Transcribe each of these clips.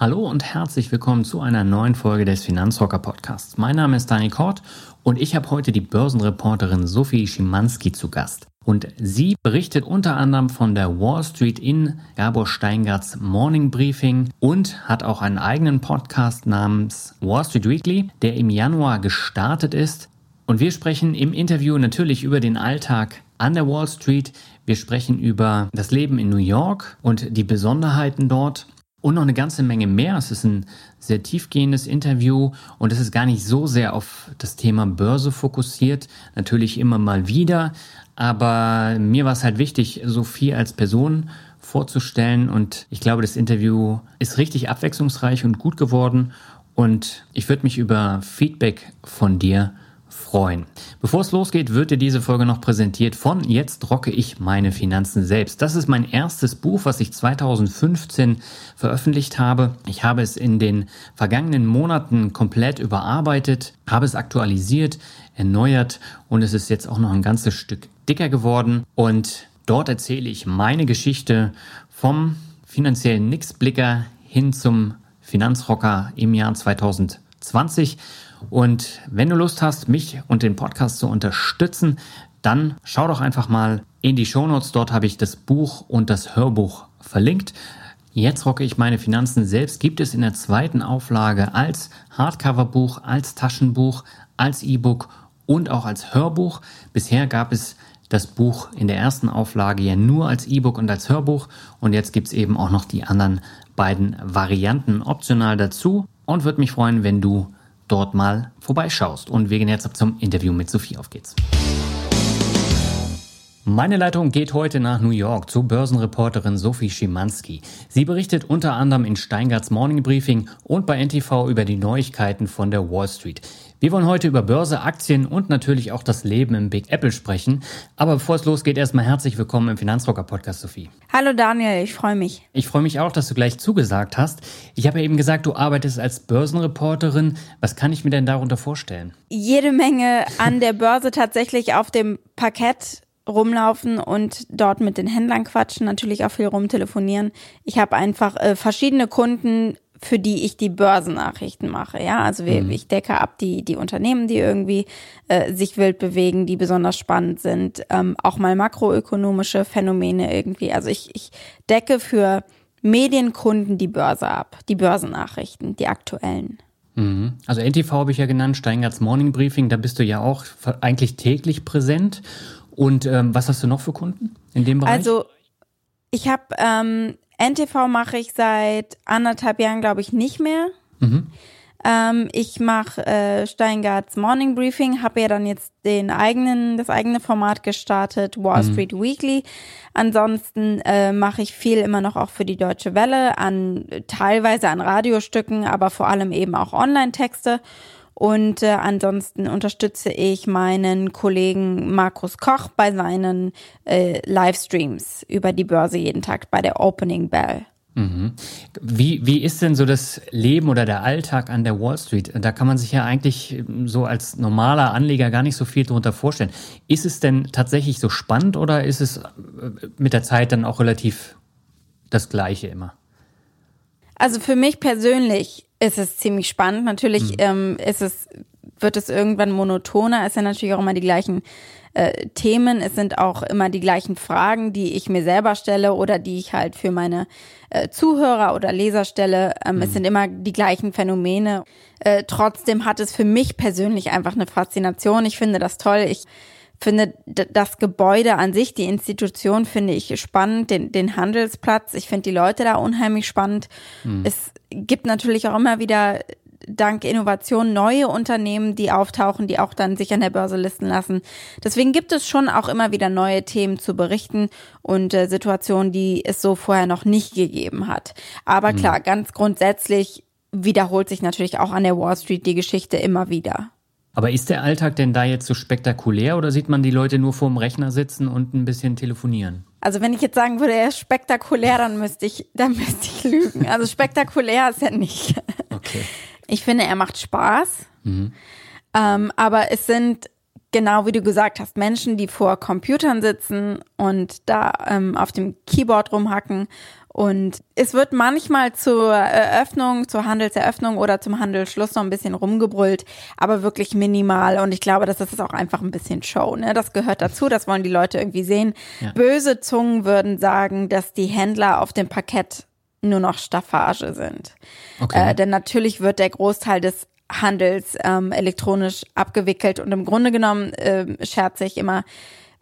Hallo und herzlich willkommen zu einer neuen Folge des Finanzrocker Podcasts. Mein Name ist Dani Kort und ich habe heute die Börsenreporterin Sophie Schimanski zu Gast. Und sie berichtet unter anderem von der Wall Street in Gabor Steingarts Morning Briefing und hat auch einen eigenen Podcast namens Wall Street Weekly, der im Januar gestartet ist. Und wir sprechen im Interview natürlich über den Alltag an der Wall Street. Wir sprechen über das Leben in New York und die Besonderheiten dort und noch eine ganze Menge mehr. Es ist ein sehr tiefgehendes Interview und es ist gar nicht so sehr auf das Thema Börse fokussiert. Natürlich immer mal wieder, aber mir war es halt wichtig, Sophie als Person vorzustellen und ich glaube, das Interview ist richtig abwechslungsreich und gut geworden und ich würde mich über Feedback von dir freuen. Bevor es losgeht, wird dir diese Folge noch präsentiert von Jetzt rocke ich meine Finanzen selbst. Das ist mein erstes Buch, was ich 2015 veröffentlicht habe. Ich habe es in den vergangenen Monaten komplett überarbeitet, habe es aktualisiert, erneuert und es ist jetzt auch noch ein ganzes Stück dicker geworden und dort erzähle ich meine Geschichte vom finanziellen Nixblicker hin zum Finanzrocker im Jahr 2020 und wenn du Lust hast, mich und den Podcast zu unterstützen, dann schau doch einfach mal in die Shownotes. Dort habe ich das Buch und das Hörbuch verlinkt. Jetzt rocke ich meine Finanzen selbst. Gibt es in der zweiten Auflage als Hardcover-Buch, als Taschenbuch, als E-Book und auch als Hörbuch. Bisher gab es das Buch in der ersten Auflage ja nur als E-Book und als Hörbuch. Und jetzt gibt es eben auch noch die anderen beiden Varianten optional dazu. Und würde mich freuen, wenn du dort mal vorbeischaust. Und wir gehen jetzt ab zum Interview mit Sophie. Auf geht's. Meine Leitung geht heute nach New York zu Börsenreporterin Sophie Schimanski. Sie berichtet unter anderem in Steingarts Morning Briefing und bei NTV über die Neuigkeiten von der Wall Street. Wir wollen heute über Börse, Aktien und natürlich auch das Leben im Big Apple sprechen. Aber bevor es losgeht, erstmal herzlich willkommen im Finanzrocker Podcast, Sophie. Hallo Daniel, ich freue mich. Ich freue mich auch, dass du gleich zugesagt hast. Ich habe ja eben gesagt, du arbeitest als Börsenreporterin. Was kann ich mir denn darunter vorstellen? Jede Menge an der Börse tatsächlich auf dem Parkett rumlaufen und dort mit den Händlern quatschen, natürlich auch viel rumtelefonieren. Ich habe einfach äh, verschiedene Kunden, für die ich die Börsennachrichten mache. Ja, also wir, mhm. ich decke ab die, die Unternehmen, die irgendwie äh, sich wild bewegen, die besonders spannend sind, ähm, auch mal makroökonomische Phänomene irgendwie. Also ich, ich decke für Medienkunden die Börse ab, die Börsennachrichten, die aktuellen. Mhm. Also NTV habe ich ja genannt, Steingarts Morning Briefing, da bist du ja auch eigentlich täglich präsent. Und ähm, was hast du noch für Kunden in dem Bereich? Also ich habe ähm, NTV mache ich seit anderthalb Jahren, glaube ich, nicht mehr. Mhm. Ähm, ich mache äh, Steingarts Morning Briefing, habe ja dann jetzt den eigenen, das eigene Format gestartet, Wall mhm. Street Weekly. Ansonsten äh, mache ich viel immer noch auch für die Deutsche Welle, an teilweise an Radiostücken, aber vor allem eben auch Online-Texte. Und äh, ansonsten unterstütze ich meinen Kollegen Markus Koch bei seinen äh, Livestreams über die Börse jeden Tag bei der Opening Bell. Mhm. Wie, wie ist denn so das Leben oder der Alltag an der Wall Street? Da kann man sich ja eigentlich ähm, so als normaler Anleger gar nicht so viel darunter vorstellen. Ist es denn tatsächlich so spannend oder ist es äh, mit der Zeit dann auch relativ das Gleiche immer? Also für mich persönlich ist es ziemlich spannend. Natürlich mhm. ähm, ist es, wird es irgendwann monotoner. Es sind natürlich auch immer die gleichen äh, Themen. Es sind auch immer die gleichen Fragen, die ich mir selber stelle oder die ich halt für meine äh, Zuhörer oder Leser stelle. Ähm, mhm. Es sind immer die gleichen Phänomene. Äh, trotzdem hat es für mich persönlich einfach eine Faszination. Ich finde das toll. Ich finde das Gebäude an sich, die Institution finde ich spannend, den, den Handelsplatz. Ich finde die Leute da unheimlich spannend. Mhm. Es gibt natürlich auch immer wieder dank Innovation neue Unternehmen, die auftauchen, die auch dann sich an der Börse listen lassen. Deswegen gibt es schon auch immer wieder neue Themen zu berichten und äh, Situationen, die es so vorher noch nicht gegeben hat. Aber mhm. klar, ganz grundsätzlich wiederholt sich natürlich auch an der Wall Street die Geschichte immer wieder. Aber ist der Alltag denn da jetzt so spektakulär oder sieht man die Leute nur vorm Rechner sitzen und ein bisschen telefonieren? Also wenn ich jetzt sagen würde, er ist spektakulär, dann müsste ich, dann müsste ich lügen. Also spektakulär ist er nicht. Okay. Ich finde, er macht Spaß. Mhm. Ähm, aber es sind genau wie du gesagt hast, Menschen, die vor Computern sitzen und da ähm, auf dem Keyboard rumhacken. Und es wird manchmal zur Eröffnung, zur Handelseröffnung oder zum Handelsschluss noch ein bisschen rumgebrüllt, aber wirklich minimal. Und ich glaube, das ist auch einfach ein bisschen Show. Ne? Das gehört dazu, das wollen die Leute irgendwie sehen. Ja. Böse Zungen würden sagen, dass die Händler auf dem Parkett nur noch Staffage sind. Okay. Äh, denn natürlich wird der Großteil des Handels ähm, elektronisch abgewickelt und im Grunde genommen äh, scherze ich immer,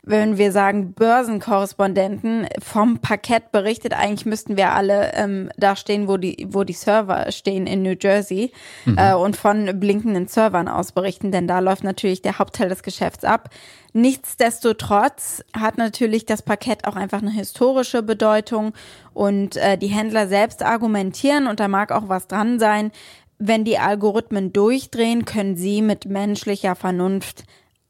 wenn wir sagen Börsenkorrespondenten vom Parkett berichtet, eigentlich müssten wir alle ähm, da stehen, wo die, wo die Server stehen in New Jersey mhm. äh, und von blinkenden Servern aus berichten, denn da läuft natürlich der Hauptteil des Geschäfts ab. Nichtsdestotrotz hat natürlich das Parkett auch einfach eine historische Bedeutung und äh, die Händler selbst argumentieren und da mag auch was dran sein. Wenn die Algorithmen durchdrehen, können sie mit menschlicher Vernunft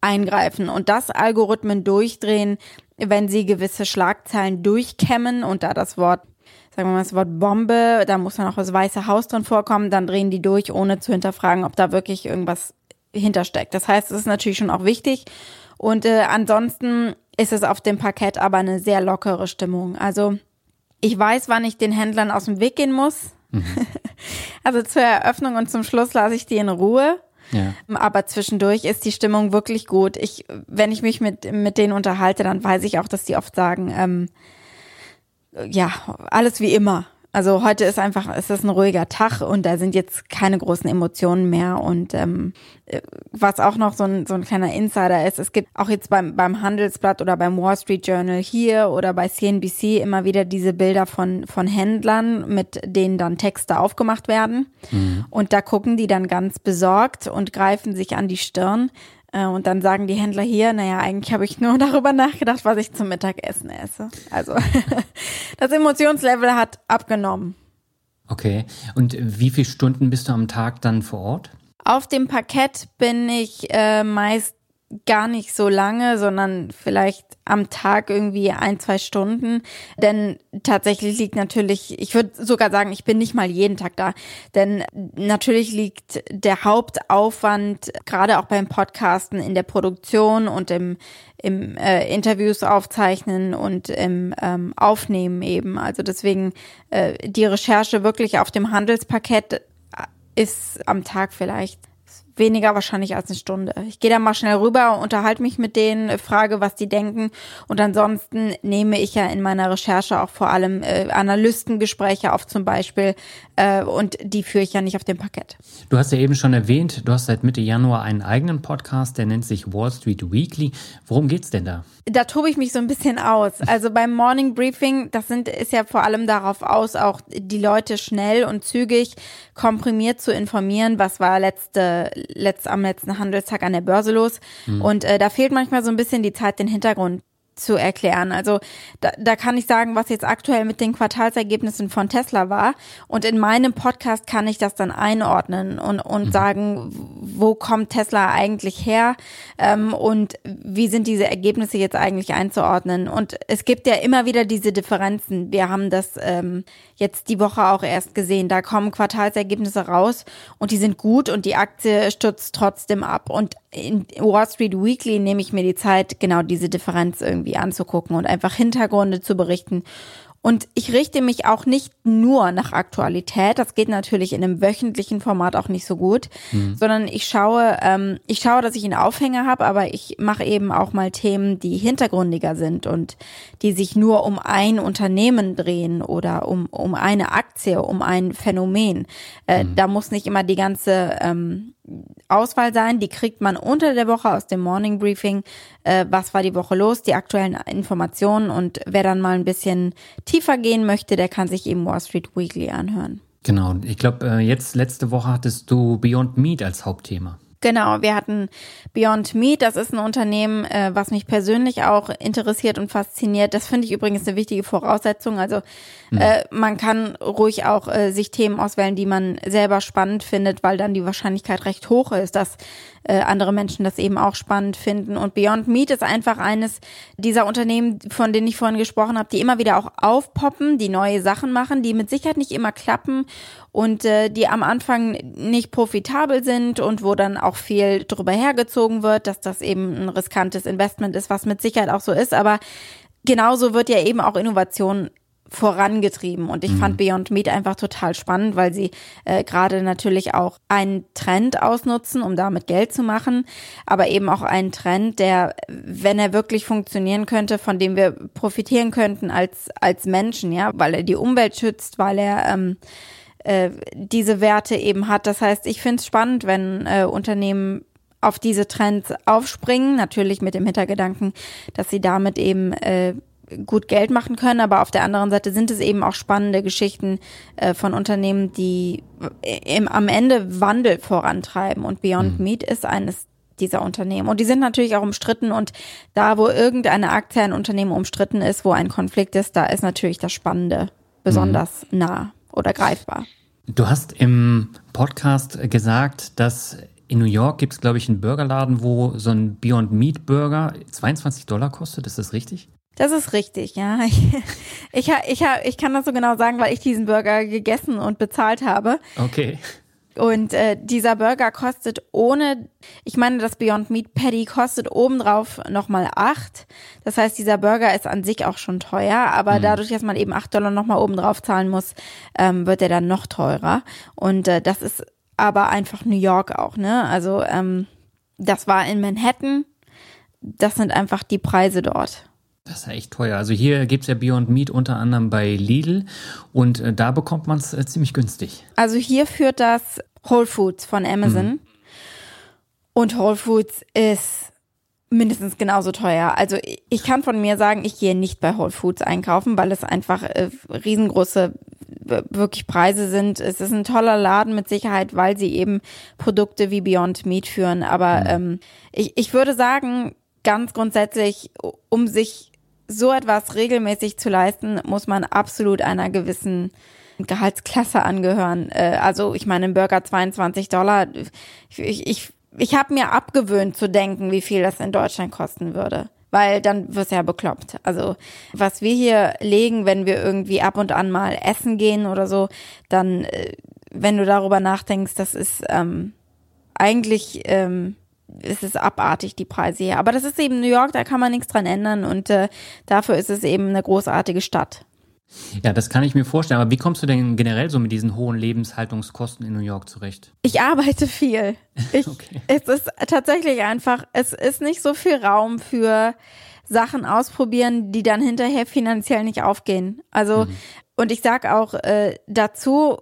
eingreifen und das Algorithmen durchdrehen, wenn sie gewisse Schlagzeilen durchkämmen und da das Wort sagen wir mal das Wort Bombe, da muss dann auch das Weiße Haus drin vorkommen, dann drehen die durch, ohne zu hinterfragen, ob da wirklich irgendwas hintersteckt. Das heißt, es ist natürlich schon auch wichtig. Und äh, ansonsten ist es auf dem Parkett aber eine sehr lockere Stimmung. Also ich weiß, wann ich den Händlern aus dem Weg gehen muss. Mhm. Also zur Eröffnung und zum Schluss lasse ich die in Ruhe. Ja. Aber zwischendurch ist die Stimmung wirklich gut. Ich, wenn ich mich mit, mit denen unterhalte, dann weiß ich auch, dass die oft sagen, ähm, ja, alles wie immer. Also heute ist einfach, es ist ein ruhiger Tag und da sind jetzt keine großen Emotionen mehr. Und ähm, was auch noch so ein, so ein kleiner Insider ist, es gibt auch jetzt beim, beim Handelsblatt oder beim Wall Street Journal hier oder bei CNBC immer wieder diese Bilder von, von Händlern, mit denen dann Texte aufgemacht werden. Mhm. Und da gucken die dann ganz besorgt und greifen sich an die Stirn. Äh, und dann sagen die Händler hier, naja, eigentlich habe ich nur darüber nachgedacht, was ich zum Mittagessen esse. Also das Emotionslevel hat abgenommen. Okay. Und wie viele Stunden bist du am Tag dann vor Ort? Auf dem Parkett bin ich äh, meist gar nicht so lange, sondern vielleicht am Tag irgendwie ein, zwei Stunden. Denn tatsächlich liegt natürlich, ich würde sogar sagen, ich bin nicht mal jeden Tag da. Denn natürlich liegt der Hauptaufwand, gerade auch beim Podcasten, in der Produktion und im, im äh, Interviews aufzeichnen und im ähm, Aufnehmen eben. Also deswegen äh, die Recherche wirklich auf dem Handelsparkett ist am Tag vielleicht weniger wahrscheinlich als eine Stunde. Ich gehe da mal schnell rüber, unterhalte mich mit denen, frage, was die denken und ansonsten nehme ich ja in meiner Recherche auch vor allem äh, Analystengespräche auf zum Beispiel äh, und die führe ich ja nicht auf dem Parkett. Du hast ja eben schon erwähnt, du hast seit Mitte Januar einen eigenen Podcast, der nennt sich Wall Street Weekly. Worum geht's denn da? Da tobe ich mich so ein bisschen aus. Also beim Morning Briefing, das sind, ist ja vor allem darauf aus, auch die Leute schnell und zügig komprimiert zu informieren, was war letzte, letzt, am letzten Handelstag an der Börse los. Mhm. Und äh, da fehlt manchmal so ein bisschen die Zeit, den Hintergrund zu erklären. Also da, da kann ich sagen, was jetzt aktuell mit den Quartalsergebnissen von Tesla war. Und in meinem Podcast kann ich das dann einordnen und, und mhm. sagen, wo kommt Tesla eigentlich her ähm, und wie sind diese Ergebnisse jetzt eigentlich einzuordnen. Und es gibt ja immer wieder diese Differenzen. Wir haben das ähm, jetzt die Woche auch erst gesehen. Da kommen Quartalsergebnisse raus und die sind gut und die Aktie stürzt trotzdem ab. Und in Wall Street Weekly nehme ich mir die Zeit, genau diese Differenz irgendwie anzugucken und einfach Hintergründe zu berichten Und ich richte mich auch nicht nur nach Aktualität. Das geht natürlich in einem wöchentlichen Format auch nicht so gut, mhm. sondern ich schaue, ähm, ich schaue, dass ich einen Aufhänger habe, aber ich mache eben auch mal Themen, die hintergründiger sind und die sich nur um ein Unternehmen drehen oder um, um eine Aktie, um ein Phänomen. Äh, mhm. Da muss nicht immer die ganze ähm, Auswahl sein. Die kriegt man unter der Woche aus dem Morning Briefing. Äh, was war die Woche los? Die aktuellen Informationen und wer dann mal ein bisschen tiefer gehen möchte, der kann sich eben Wall Street Weekly anhören. Genau. Ich glaube, äh, jetzt letzte Woche hattest du Beyond Meat als Hauptthema. Genau, wir hatten Beyond Meat, das ist ein Unternehmen, äh, was mich persönlich auch interessiert und fasziniert. Das finde ich übrigens eine wichtige Voraussetzung. Also mhm. äh, man kann ruhig auch äh, sich Themen auswählen, die man selber spannend findet, weil dann die Wahrscheinlichkeit recht hoch ist, dass äh, andere Menschen das eben auch spannend finden. Und Beyond Meat ist einfach eines dieser Unternehmen, von denen ich vorhin gesprochen habe, die immer wieder auch aufpoppen, die neue Sachen machen, die mit Sicherheit nicht immer klappen und äh, die am Anfang nicht profitabel sind und wo dann auch viel drüber hergezogen wird, dass das eben ein riskantes Investment ist, was mit Sicherheit auch so ist. Aber genauso wird ja eben auch Innovation vorangetrieben. Und ich mhm. fand Beyond Meat einfach total spannend, weil sie äh, gerade natürlich auch einen Trend ausnutzen, um damit Geld zu machen, aber eben auch einen Trend, der, wenn er wirklich funktionieren könnte, von dem wir profitieren könnten als, als Menschen, ja, weil er die Umwelt schützt, weil er ähm, äh, diese Werte eben hat. Das heißt, ich finde es spannend, wenn äh, Unternehmen auf diese Trends aufspringen, natürlich mit dem Hintergedanken, dass sie damit eben äh, gut Geld machen können, aber auf der anderen Seite sind es eben auch spannende Geschichten äh, von Unternehmen, die im, am Ende Wandel vorantreiben und Beyond mhm. Meat ist eines dieser Unternehmen. Und die sind natürlich auch umstritten und da, wo irgendeine Aktie ein Unternehmen umstritten ist, wo ein Konflikt ist, da ist natürlich das Spannende besonders mhm. nah oder greifbar. Du hast im Podcast gesagt, dass in New York gibt es, glaube ich, einen Burgerladen, wo so ein Beyond Meat Burger 22 Dollar kostet. Ist das richtig? Das ist richtig, ja. Ich, ich, ich, ich kann das so genau sagen, weil ich diesen Burger gegessen und bezahlt habe. Okay. Und äh, dieser Burger kostet ohne, ich meine, das Beyond Meat Patty kostet obendrauf nochmal acht. Das heißt, dieser Burger ist an sich auch schon teuer, aber mhm. dadurch, dass man eben acht Dollar nochmal obendrauf zahlen muss, ähm, wird er dann noch teurer. Und äh, das ist aber einfach New York auch, ne? Also ähm, das war in Manhattan. Das sind einfach die Preise dort. Das ist ja echt teuer. Also hier gibt es ja Beyond Meat unter anderem bei Lidl und äh, da bekommt man es äh, ziemlich günstig. Also hier führt das Whole Foods von Amazon. Mhm. Und Whole Foods ist mindestens genauso teuer. Also ich kann von mir sagen, ich gehe nicht bei Whole Foods einkaufen, weil es einfach äh, riesengroße wirklich Preise sind. Es ist ein toller Laden mit Sicherheit, weil sie eben Produkte wie Beyond Meat führen. Aber mhm. ähm, ich, ich würde sagen, ganz grundsätzlich, um sich so etwas regelmäßig zu leisten, muss man absolut einer gewissen Gehaltsklasse angehören. Äh, also ich meine, ein Burger 22 Dollar. Ich, ich, ich habe mir abgewöhnt zu denken, wie viel das in Deutschland kosten würde. Weil dann wirst du ja bekloppt. Also was wir hier legen, wenn wir irgendwie ab und an mal essen gehen oder so, dann, äh, wenn du darüber nachdenkst, das ist ähm, eigentlich ähm, es ist abartig, die Preise hier. Aber das ist eben New York, da kann man nichts dran ändern und äh, dafür ist es eben eine großartige Stadt. Ja, das kann ich mir vorstellen. Aber wie kommst du denn generell so mit diesen hohen Lebenshaltungskosten in New York zurecht? Ich arbeite viel. Ich, okay. Es ist tatsächlich einfach, es ist nicht so viel Raum für Sachen ausprobieren, die dann hinterher finanziell nicht aufgehen. Also, mhm. und ich sag auch äh, dazu,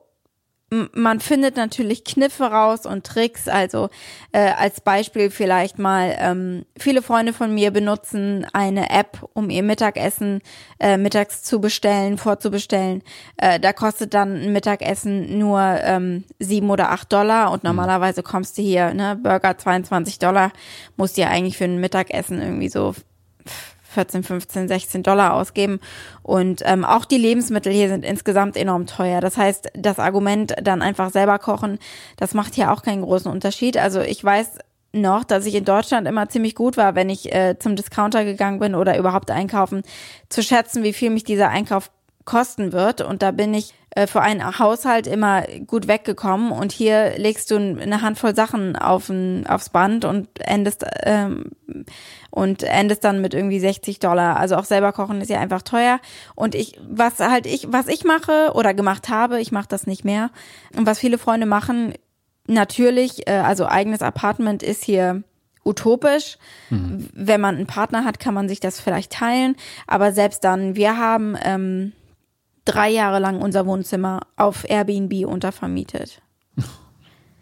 man findet natürlich Kniffe raus und Tricks. Also äh, als Beispiel vielleicht mal, ähm, viele Freunde von mir benutzen eine App, um ihr Mittagessen äh, mittags zu bestellen, vorzubestellen. Äh, da kostet dann ein Mittagessen nur ähm, sieben oder acht Dollar und mhm. normalerweise kommst du hier, ne, Burger 22 Dollar, musst du ja eigentlich für ein Mittagessen irgendwie so 14, 15, 16 Dollar ausgeben. Und ähm, auch die Lebensmittel hier sind insgesamt enorm teuer. Das heißt, das Argument dann einfach selber kochen, das macht hier auch keinen großen Unterschied. Also ich weiß noch, dass ich in Deutschland immer ziemlich gut war, wenn ich äh, zum Discounter gegangen bin oder überhaupt einkaufen, zu schätzen, wie viel mich dieser Einkauf kosten wird. Und da bin ich äh, für einen Haushalt immer gut weggekommen. Und hier legst du eine Handvoll Sachen auf ein, aufs Band und endest ähm, und endest dann mit irgendwie 60 Dollar. Also auch selber kochen ist ja einfach teuer. Und ich, was halt ich, was ich mache oder gemacht habe, ich mache das nicht mehr. Und was viele Freunde machen, natürlich, äh, also eigenes Apartment ist hier utopisch. Mhm. Wenn man einen Partner hat, kann man sich das vielleicht teilen. Aber selbst dann, wir haben ähm, drei Jahre lang unser Wohnzimmer auf Airbnb untervermietet.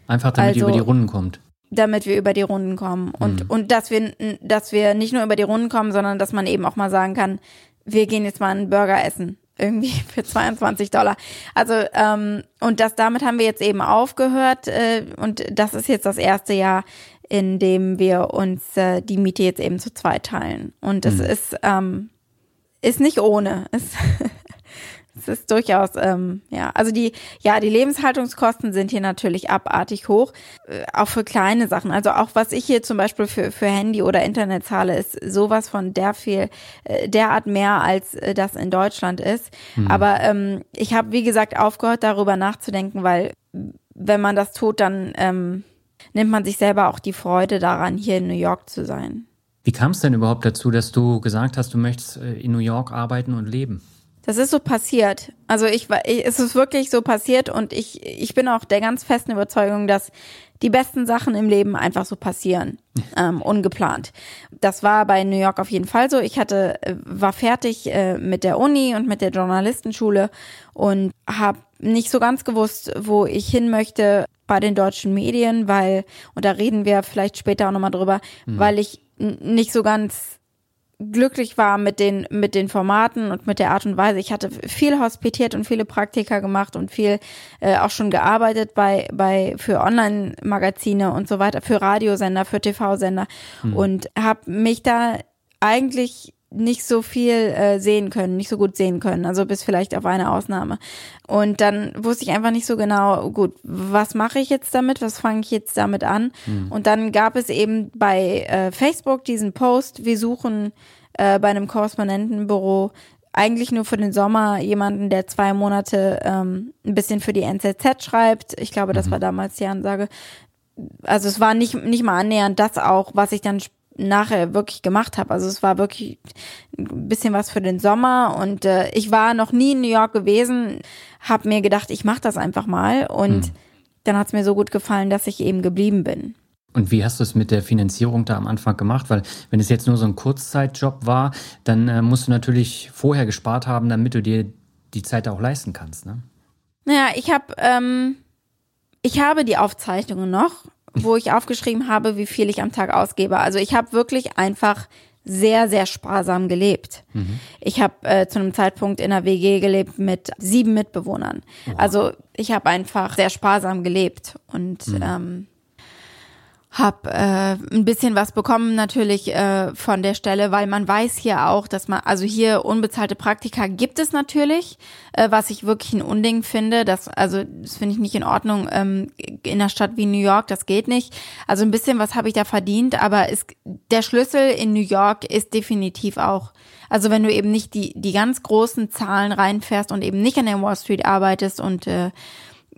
Einfach damit also, ihr über die Runden kommt. Damit wir über die Runden kommen. Und, mhm. und dass wir, dass wir nicht nur über die Runden kommen, sondern dass man eben auch mal sagen kann, wir gehen jetzt mal einen Burger essen. Irgendwie für 22 Dollar. Also, ähm, und das damit haben wir jetzt eben aufgehört. Äh, und das ist jetzt das erste Jahr, in dem wir uns äh, die Miete jetzt eben zu zweit teilen. Und es mhm. ist, ähm, ist nicht ohne. Es Es ist durchaus, ähm, ja, also die, ja, die Lebenshaltungskosten sind hier natürlich abartig hoch, äh, auch für kleine Sachen. Also auch was ich hier zum Beispiel für, für Handy oder Internet zahle, ist sowas von der viel, äh, derart mehr, als äh, das in Deutschland ist. Mhm. Aber ähm, ich habe, wie gesagt, aufgehört, darüber nachzudenken, weil wenn man das tut, dann ähm, nimmt man sich selber auch die Freude daran, hier in New York zu sein. Wie kam es denn überhaupt dazu, dass du gesagt hast, du möchtest äh, in New York arbeiten und leben? Das ist so passiert. Also ich, es ist wirklich so passiert und ich, ich bin auch der ganz festen Überzeugung, dass die besten Sachen im Leben einfach so passieren, ähm, ungeplant. Das war bei New York auf jeden Fall so. Ich hatte, äh, war fertig äh, mit der Uni und mit der Journalistenschule und habe nicht so ganz gewusst, wo ich hin möchte bei den deutschen Medien, weil, und da reden wir vielleicht später auch nochmal drüber, mhm. weil ich nicht so ganz glücklich war mit den, mit den Formaten und mit der Art und Weise. Ich hatte viel hospitiert und viele Praktika gemacht und viel äh, auch schon gearbeitet bei, bei für Online-Magazine und so weiter, für Radiosender, für TV-Sender mhm. und habe mich da eigentlich nicht so viel äh, sehen können, nicht so gut sehen können, also bis vielleicht auf eine Ausnahme. Und dann wusste ich einfach nicht so genau, gut, was mache ich jetzt damit, was fange ich jetzt damit an? Mhm. Und dann gab es eben bei äh, Facebook diesen Post, wir suchen äh, bei einem Korrespondentenbüro eigentlich nur für den Sommer jemanden, der zwei Monate ähm, ein bisschen für die NZZ schreibt. Ich glaube, das mhm. war damals die Ansage. Also es war nicht, nicht mal annähernd das auch, was ich dann nachher wirklich gemacht habe. Also es war wirklich ein bisschen was für den Sommer und äh, ich war noch nie in New York gewesen, habe mir gedacht, ich mache das einfach mal und hm. dann hat es mir so gut gefallen, dass ich eben geblieben bin. Und wie hast du es mit der Finanzierung da am Anfang gemacht? Weil wenn es jetzt nur so ein Kurzzeitjob war, dann äh, musst du natürlich vorher gespart haben, damit du dir die Zeit auch leisten kannst, ne? Naja, ich habe ähm, ich habe die Aufzeichnungen noch wo ich aufgeschrieben habe, wie viel ich am Tag ausgebe. Also ich habe wirklich einfach sehr, sehr sparsam gelebt. Mhm. Ich habe äh, zu einem Zeitpunkt in einer WG gelebt mit sieben Mitbewohnern. Wow. Also ich habe einfach sehr sparsam gelebt und mhm. ähm, hab äh, ein bisschen was bekommen natürlich äh, von der Stelle, weil man weiß hier auch, dass man, also hier unbezahlte Praktika gibt es natürlich, äh, was ich wirklich ein Unding finde. Das, also das finde ich nicht in Ordnung ähm, in einer Stadt wie New York, das geht nicht. Also ein bisschen was habe ich da verdient, aber es, der Schlüssel in New York ist definitiv auch, also wenn du eben nicht die die ganz großen Zahlen reinfährst und eben nicht an der Wall Street arbeitest und äh,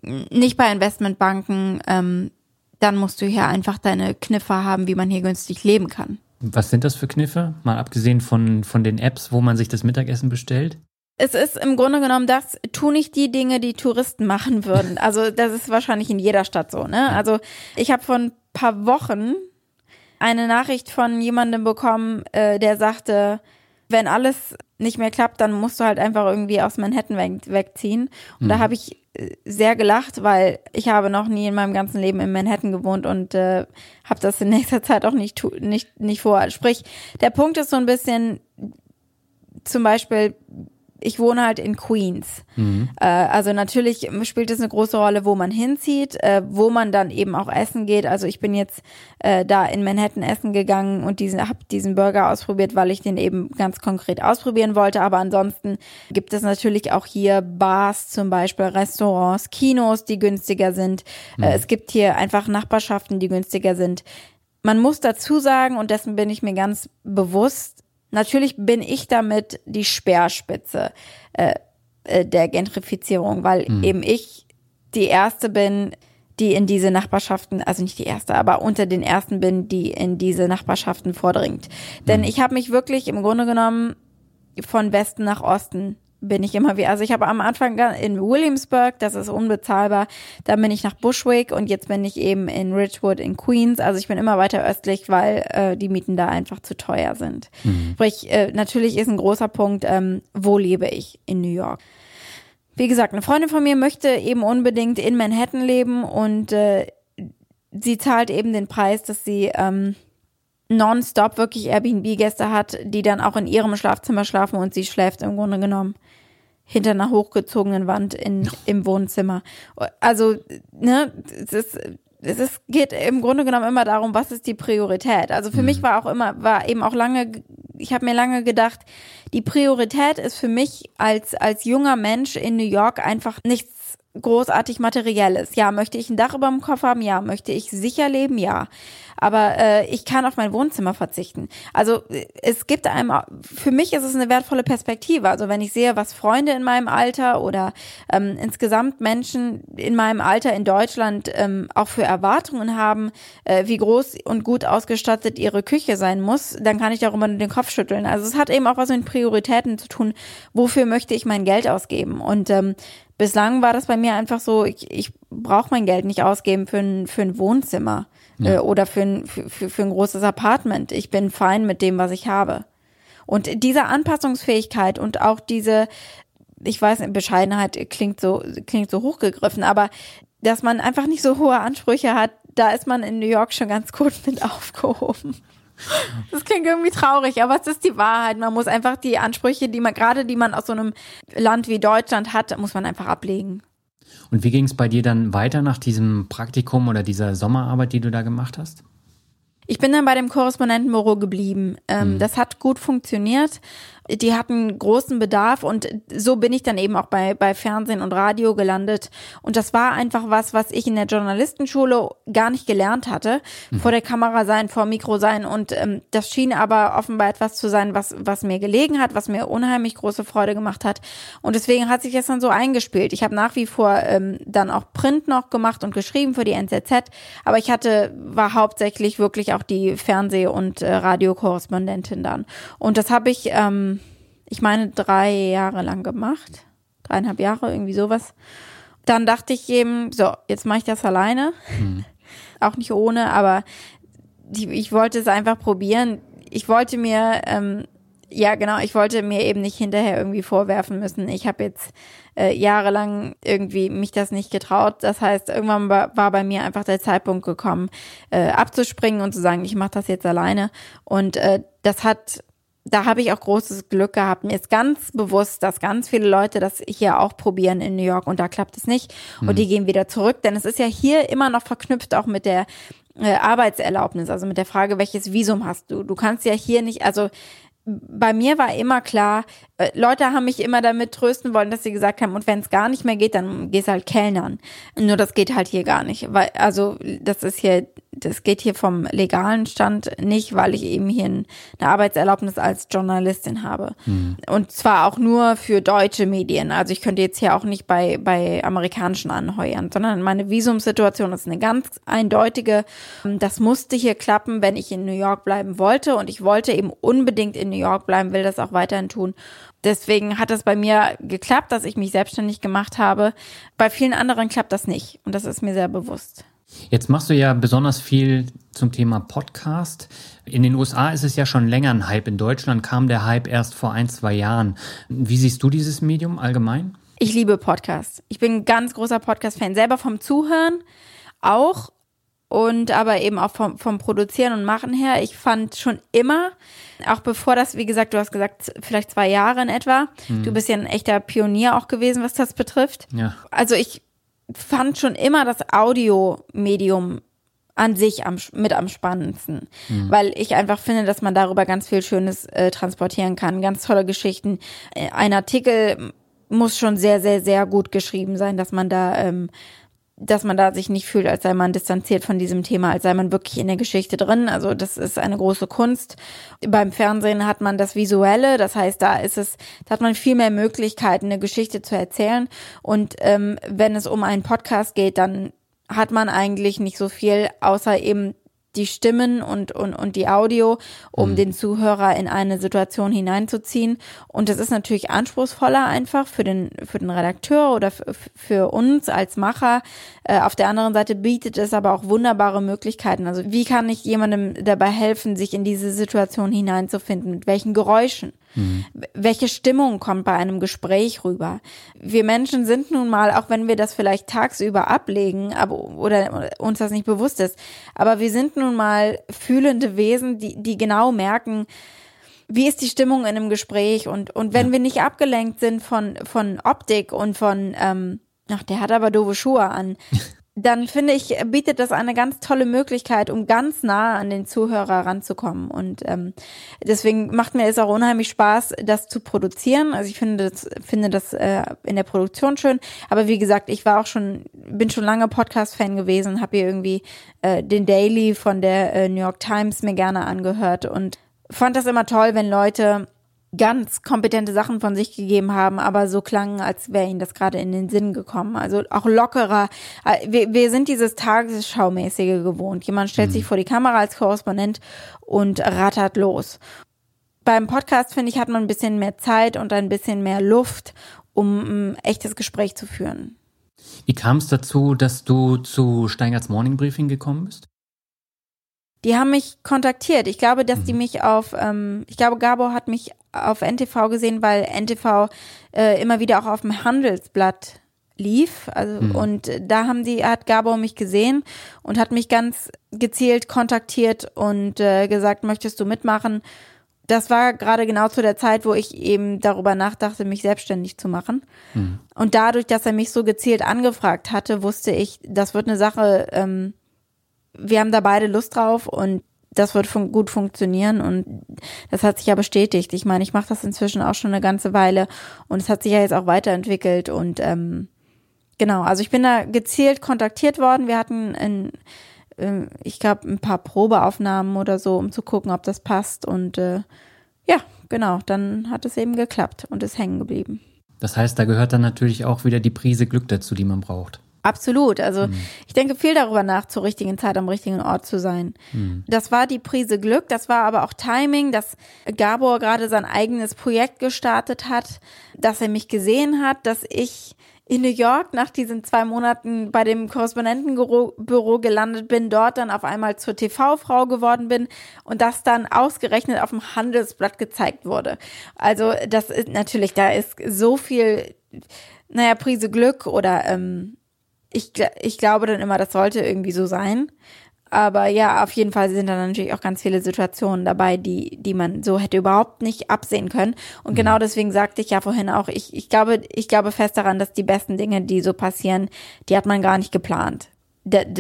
nicht bei Investmentbanken, ähm, dann musst du hier einfach deine Kniffe haben, wie man hier günstig leben kann. Was sind das für Kniffe? Mal abgesehen von, von den Apps, wo man sich das Mittagessen bestellt? Es ist im Grunde genommen das, tu nicht die Dinge, die Touristen machen würden. Also das ist wahrscheinlich in jeder Stadt so, ne? Also ich habe vor ein paar Wochen eine Nachricht von jemandem bekommen, äh, der sagte, wenn alles nicht mehr klappt, dann musst du halt einfach irgendwie aus Manhattan weg, wegziehen. Und mhm. da habe ich sehr gelacht, weil ich habe noch nie in meinem ganzen Leben in Manhattan gewohnt und äh, habe das in nächster Zeit auch nicht, nicht, nicht vor. Sprich, der Punkt ist so ein bisschen zum Beispiel, ich wohne halt in Queens. Mhm. Äh, also natürlich spielt es eine große Rolle, wo man hinzieht, äh, wo man dann eben auch essen geht. Also ich bin jetzt äh, da in Manhattan essen gegangen und diesen, habe diesen Burger ausprobiert, weil ich den eben ganz konkret ausprobieren wollte. Aber ansonsten gibt es natürlich auch hier Bars zum Beispiel, Restaurants, Kinos, die günstiger sind. Mhm. Äh, es gibt hier einfach Nachbarschaften, die günstiger sind. Man muss dazu sagen, und dessen bin ich mir ganz bewusst, Natürlich bin ich damit die Speerspitze. Äh, äh, der Gentrifizierung, weil mhm. eben ich die erste bin, die in diese Nachbarschaften, also nicht die erste, aber unter den ersten bin, die in diese Nachbarschaften vordringt. Denn mhm. ich habe mich wirklich im Grunde genommen von Westen nach Osten bin ich immer wie, also ich habe am Anfang in Williamsburg, das ist unbezahlbar, dann bin ich nach Bushwick und jetzt bin ich eben in Ridgewood in Queens, also ich bin immer weiter östlich, weil äh, die Mieten da einfach zu teuer sind. Mhm. Sprich, äh, natürlich ist ein großer Punkt, ähm, wo lebe ich in New York. Wie gesagt, eine Freundin von mir möchte eben unbedingt in Manhattan leben und äh, sie zahlt eben den Preis, dass sie ähm, nonstop wirklich Airbnb-Gäste hat, die dann auch in ihrem Schlafzimmer schlafen und sie schläft im Grunde genommen hinter einer hochgezogenen Wand in, im Wohnzimmer. Also, ne, es ist, es ist, geht im Grunde genommen immer darum, was ist die Priorität. Also für mhm. mich war auch immer, war eben auch lange, ich habe mir lange gedacht, die Priorität ist für mich als, als junger Mensch in New York einfach nichts großartig Materielles. Ja, möchte ich ein Dach über dem Kopf haben? Ja. Möchte ich sicher leben? Ja. Aber äh, ich kann auf mein Wohnzimmer verzichten. Also es gibt einem, für mich ist es eine wertvolle Perspektive. Also wenn ich sehe, was Freunde in meinem Alter oder ähm, insgesamt Menschen in meinem Alter in Deutschland ähm, auch für Erwartungen haben, äh, wie groß und gut ausgestattet ihre Küche sein muss, dann kann ich darüber nur den Kopf schütteln. Also es hat eben auch was mit Prioritäten zu tun. Wofür möchte ich mein Geld ausgeben? Und ähm, bislang war das bei mir einfach so, ich, ich brauche mein Geld nicht ausgeben für ein, für ein Wohnzimmer ja. äh, oder für ein, für, für, ein großes Apartment. Ich bin fein mit dem, was ich habe. Und diese Anpassungsfähigkeit und auch diese, ich weiß, Bescheidenheit klingt so, klingt so hochgegriffen, aber dass man einfach nicht so hohe Ansprüche hat, da ist man in New York schon ganz gut mit aufgehoben. Das klingt irgendwie traurig, aber es ist die Wahrheit. Man muss einfach die Ansprüche, die man gerade, die man aus so einem Land wie Deutschland hat, muss man einfach ablegen. Und wie ging es bei dir dann weiter nach diesem Praktikum oder dieser Sommerarbeit, die du da gemacht hast? Ich bin dann bei dem Korrespondentenbüro geblieben. Ähm, mhm. Das hat gut funktioniert die hatten großen Bedarf und so bin ich dann eben auch bei, bei Fernsehen und Radio gelandet. Und das war einfach was, was ich in der Journalistenschule gar nicht gelernt hatte. Mhm. Vor der Kamera sein, vor Mikro sein. Und ähm, das schien aber offenbar etwas zu sein, was, was mir gelegen hat, was mir unheimlich große Freude gemacht hat. Und deswegen hat sich das dann so eingespielt. Ich habe nach wie vor ähm, dann auch Print noch gemacht und geschrieben für die NZZ. Aber ich hatte, war hauptsächlich wirklich auch die Fernseh- und äh, Radiokorrespondentin dann. Und das habe ich ähm, ich meine, drei Jahre lang gemacht. Dreieinhalb Jahre, irgendwie sowas. Dann dachte ich eben, so, jetzt mache ich das alleine. Mhm. Auch nicht ohne, aber ich, ich wollte es einfach probieren. Ich wollte mir, ähm, ja genau, ich wollte mir eben nicht hinterher irgendwie vorwerfen müssen. Ich habe jetzt äh, jahrelang irgendwie mich das nicht getraut. Das heißt, irgendwann war, war bei mir einfach der Zeitpunkt gekommen, äh, abzuspringen und zu sagen, ich mache das jetzt alleine. Und äh, das hat da habe ich auch großes Glück gehabt. Mir ist ganz bewusst, dass ganz viele Leute das hier auch probieren in New York und da klappt es nicht. Und mhm. die gehen wieder zurück, denn es ist ja hier immer noch verknüpft auch mit der äh, Arbeitserlaubnis, also mit der Frage, welches Visum hast du? Du kannst ja hier nicht, also bei mir war immer klar, äh, Leute haben mich immer damit trösten wollen, dass sie gesagt haben, und wenn es gar nicht mehr geht, dann gehst halt Kellnern. Nur das geht halt hier gar nicht, weil also das ist hier das geht hier vom legalen Stand nicht, weil ich eben hier eine Arbeitserlaubnis als Journalistin habe. Mhm. Und zwar auch nur für deutsche Medien. Also ich könnte jetzt hier auch nicht bei, bei amerikanischen anheuern, sondern meine Visumssituation ist eine ganz eindeutige. Das musste hier klappen, wenn ich in New York bleiben wollte. Und ich wollte eben unbedingt in New York bleiben, will das auch weiterhin tun. Deswegen hat es bei mir geklappt, dass ich mich selbstständig gemacht habe. Bei vielen anderen klappt das nicht. Und das ist mir sehr bewusst. Jetzt machst du ja besonders viel zum Thema Podcast. In den USA ist es ja schon länger ein Hype. In Deutschland kam der Hype erst vor ein, zwei Jahren. Wie siehst du dieses Medium allgemein? Ich liebe Podcasts. Ich bin ein ganz großer Podcast-Fan. Selber vom Zuhören auch und aber eben auch vom, vom Produzieren und Machen her. Ich fand schon immer, auch bevor das, wie gesagt, du hast gesagt, vielleicht zwei Jahre in etwa. Mhm. Du bist ja ein echter Pionier auch gewesen, was das betrifft. Ja. Also ich fand schon immer das Audiomedium an sich am, mit am spannendsten, mhm. weil ich einfach finde, dass man darüber ganz viel Schönes äh, transportieren kann, ganz tolle Geschichten. Äh, ein Artikel muss schon sehr, sehr, sehr gut geschrieben sein, dass man da ähm, dass man da sich nicht fühlt, als sei man distanziert von diesem Thema, als sei man wirklich in der Geschichte drin. Also das ist eine große Kunst. Beim Fernsehen hat man das Visuelle, das heißt, da ist es, da hat man viel mehr Möglichkeiten, eine Geschichte zu erzählen. Und ähm, wenn es um einen Podcast geht, dann hat man eigentlich nicht so viel, außer eben die Stimmen und, und, und die Audio, um mhm. den Zuhörer in eine Situation hineinzuziehen. Und das ist natürlich anspruchsvoller einfach für den, für den Redakteur oder für uns als Macher. Äh, auf der anderen Seite bietet es aber auch wunderbare Möglichkeiten. Also wie kann ich jemandem dabei helfen, sich in diese Situation hineinzufinden? Mit welchen Geräuschen? Mhm. Welche Stimmung kommt bei einem Gespräch rüber? Wir Menschen sind nun mal, auch wenn wir das vielleicht tagsüber ablegen, aber oder uns das nicht bewusst ist, aber wir sind nun mal fühlende Wesen, die, die genau merken, wie ist die Stimmung in einem Gespräch und, und wenn ja. wir nicht abgelenkt sind von, von Optik und von, ähm, ach, der hat aber doofe Schuhe an. dann finde ich, bietet das eine ganz tolle Möglichkeit, um ganz nah an den Zuhörer ranzukommen. Und ähm, deswegen macht mir es auch unheimlich Spaß, das zu produzieren. Also ich finde das, finde das äh, in der Produktion schön. Aber wie gesagt, ich war auch schon, bin schon lange Podcast-Fan gewesen, habe hier irgendwie äh, den Daily von der äh, New York Times mir gerne angehört und fand das immer toll, wenn Leute ganz kompetente Sachen von sich gegeben haben, aber so klangen, als wäre ihnen das gerade in den Sinn gekommen. Also auch lockerer. Äh, wir, wir sind dieses Tagesschaumäßige gewohnt. Jemand stellt mhm. sich vor die Kamera als Korrespondent und rattert los. Beim Podcast, finde ich, hat man ein bisschen mehr Zeit und ein bisschen mehr Luft, um ein echtes Gespräch zu führen. Wie kam es dazu, dass du zu Steingarts Morning Briefing gekommen bist? Die haben mich kontaktiert. Ich glaube, dass die mhm. mich auf, ähm, ich glaube, Gabor hat mich auf NTV gesehen, weil NTV äh, immer wieder auch auf dem Handelsblatt lief. Also mhm. und da haben die, hat Gabor mich gesehen und hat mich ganz gezielt kontaktiert und äh, gesagt, möchtest du mitmachen? Das war gerade genau zu der Zeit, wo ich eben darüber nachdachte, mich selbstständig zu machen. Mhm. Und dadurch, dass er mich so gezielt angefragt hatte, wusste ich, das wird eine Sache, ähm, wir haben da beide Lust drauf und das wird fun gut funktionieren und das hat sich ja bestätigt. Ich meine, ich mache das inzwischen auch schon eine ganze Weile und es hat sich ja jetzt auch weiterentwickelt und ähm, genau, also ich bin da gezielt kontaktiert worden. Wir hatten ein, äh, ich glaube, ein paar Probeaufnahmen oder so, um zu gucken, ob das passt und äh, ja, genau, dann hat es eben geklappt und ist hängen geblieben. Das heißt, da gehört dann natürlich auch wieder die Prise Glück dazu, die man braucht. Absolut. Also mhm. ich denke viel darüber nach, zur richtigen Zeit am richtigen Ort zu sein. Mhm. Das war die Prise Glück, das war aber auch Timing, dass Gabor gerade sein eigenes Projekt gestartet hat, dass er mich gesehen hat, dass ich in New York nach diesen zwei Monaten bei dem Korrespondentenbüro gelandet bin, dort dann auf einmal zur TV-Frau geworden bin und das dann ausgerechnet auf dem Handelsblatt gezeigt wurde. Also das ist natürlich, da ist so viel, naja, Prise Glück oder ähm, ich, ich glaube dann immer, das sollte irgendwie so sein. Aber ja, auf jeden Fall sind dann natürlich auch ganz viele Situationen dabei, die, die man so hätte überhaupt nicht absehen können. Und mhm. genau deswegen sagte ich ja vorhin auch, ich, ich glaube, ich glaube fest daran, dass die besten Dinge, die so passieren, die hat man gar nicht geplant.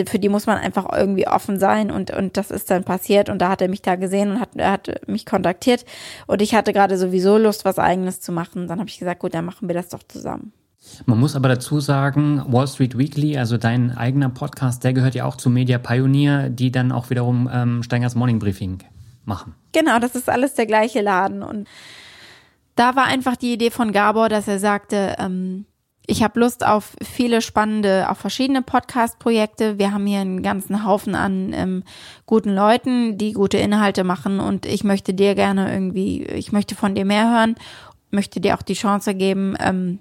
für die muss man einfach irgendwie offen sein und, und das ist dann passiert und da hat er mich da gesehen und hat, er hat mich kontaktiert und ich hatte gerade sowieso Lust, was eigenes zu machen. Dann habe ich gesagt, gut, dann machen wir das doch zusammen. Man muss aber dazu sagen, Wall Street Weekly, also dein eigener Podcast, der gehört ja auch zu Media Pioneer, die dann auch wiederum ähm, Steingers Morning Briefing machen. Genau, das ist alles der gleiche Laden. Und da war einfach die Idee von Gabor, dass er sagte, ähm, ich habe Lust auf viele spannende, auf verschiedene Podcast-Projekte. Wir haben hier einen ganzen Haufen an ähm, guten Leuten, die gute Inhalte machen und ich möchte dir gerne irgendwie, ich möchte von dir mehr hören, möchte dir auch die Chance geben, ähm,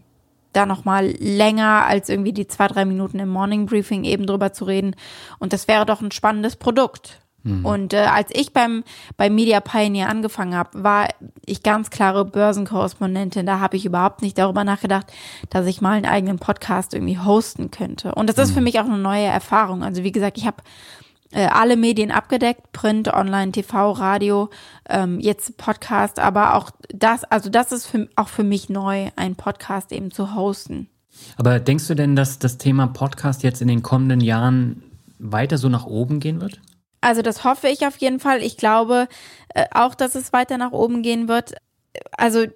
da nochmal länger als irgendwie die zwei, drei Minuten im Morning Briefing eben drüber zu reden. Und das wäre doch ein spannendes Produkt. Mhm. Und äh, als ich beim bei Media Pioneer angefangen habe, war ich ganz klare Börsenkorrespondentin. Da habe ich überhaupt nicht darüber nachgedacht, dass ich mal einen eigenen Podcast irgendwie hosten könnte. Und das ist für mhm. mich auch eine neue Erfahrung. Also wie gesagt, ich habe äh, alle Medien abgedeckt, Print, Online, TV, Radio, ähm, jetzt Podcast, aber auch das, also das ist für, auch für mich neu, einen Podcast eben zu hosten. Aber denkst du denn, dass das Thema Podcast jetzt in den kommenden Jahren weiter so nach oben gehen wird? Also das hoffe ich auf jeden Fall. Ich glaube äh, auch, dass es weiter nach oben gehen wird. Also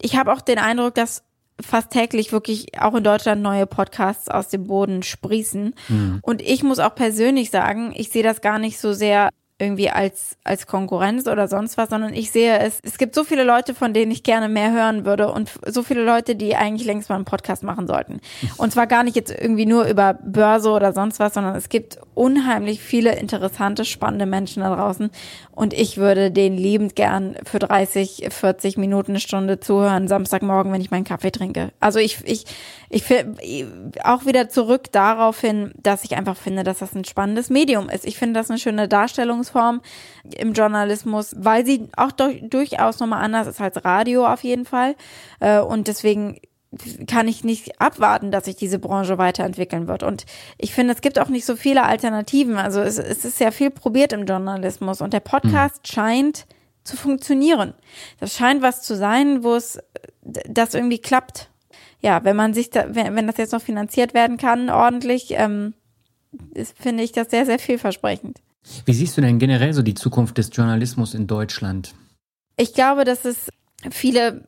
ich habe auch den Eindruck, dass fast täglich wirklich auch in Deutschland neue Podcasts aus dem Boden sprießen. Mhm. Und ich muss auch persönlich sagen, ich sehe das gar nicht so sehr irgendwie als, als Konkurrenz oder sonst was, sondern ich sehe es, es gibt so viele Leute, von denen ich gerne mehr hören würde und so viele Leute, die eigentlich längst mal einen Podcast machen sollten. Und zwar gar nicht jetzt irgendwie nur über Börse oder sonst was, sondern es gibt unheimlich viele interessante, spannende Menschen da draußen und ich würde denen liebend gern für 30, 40 Minuten, eine Stunde zuhören, Samstagmorgen, wenn ich meinen Kaffee trinke. Also ich, ich, ich auch wieder zurück darauf hin, dass ich einfach finde, dass das ein spannendes Medium ist. Ich finde das eine schöne Darstellungsform im Journalismus, weil sie auch durchaus nochmal anders ist als Radio auf jeden Fall. Äh, und deswegen kann ich nicht abwarten, dass sich diese Branche weiterentwickeln wird. Und ich finde, es gibt auch nicht so viele Alternativen. Also es, es ist sehr viel probiert im Journalismus und der Podcast mhm. scheint zu funktionieren. Das scheint was zu sein, wo es das irgendwie klappt. Ja, wenn man sich da, wenn, wenn das jetzt noch finanziert werden kann, ordentlich, ähm, ist, finde ich das sehr, sehr vielversprechend. Wie siehst du denn generell so die Zukunft des Journalismus in Deutschland? Ich glaube, dass es viele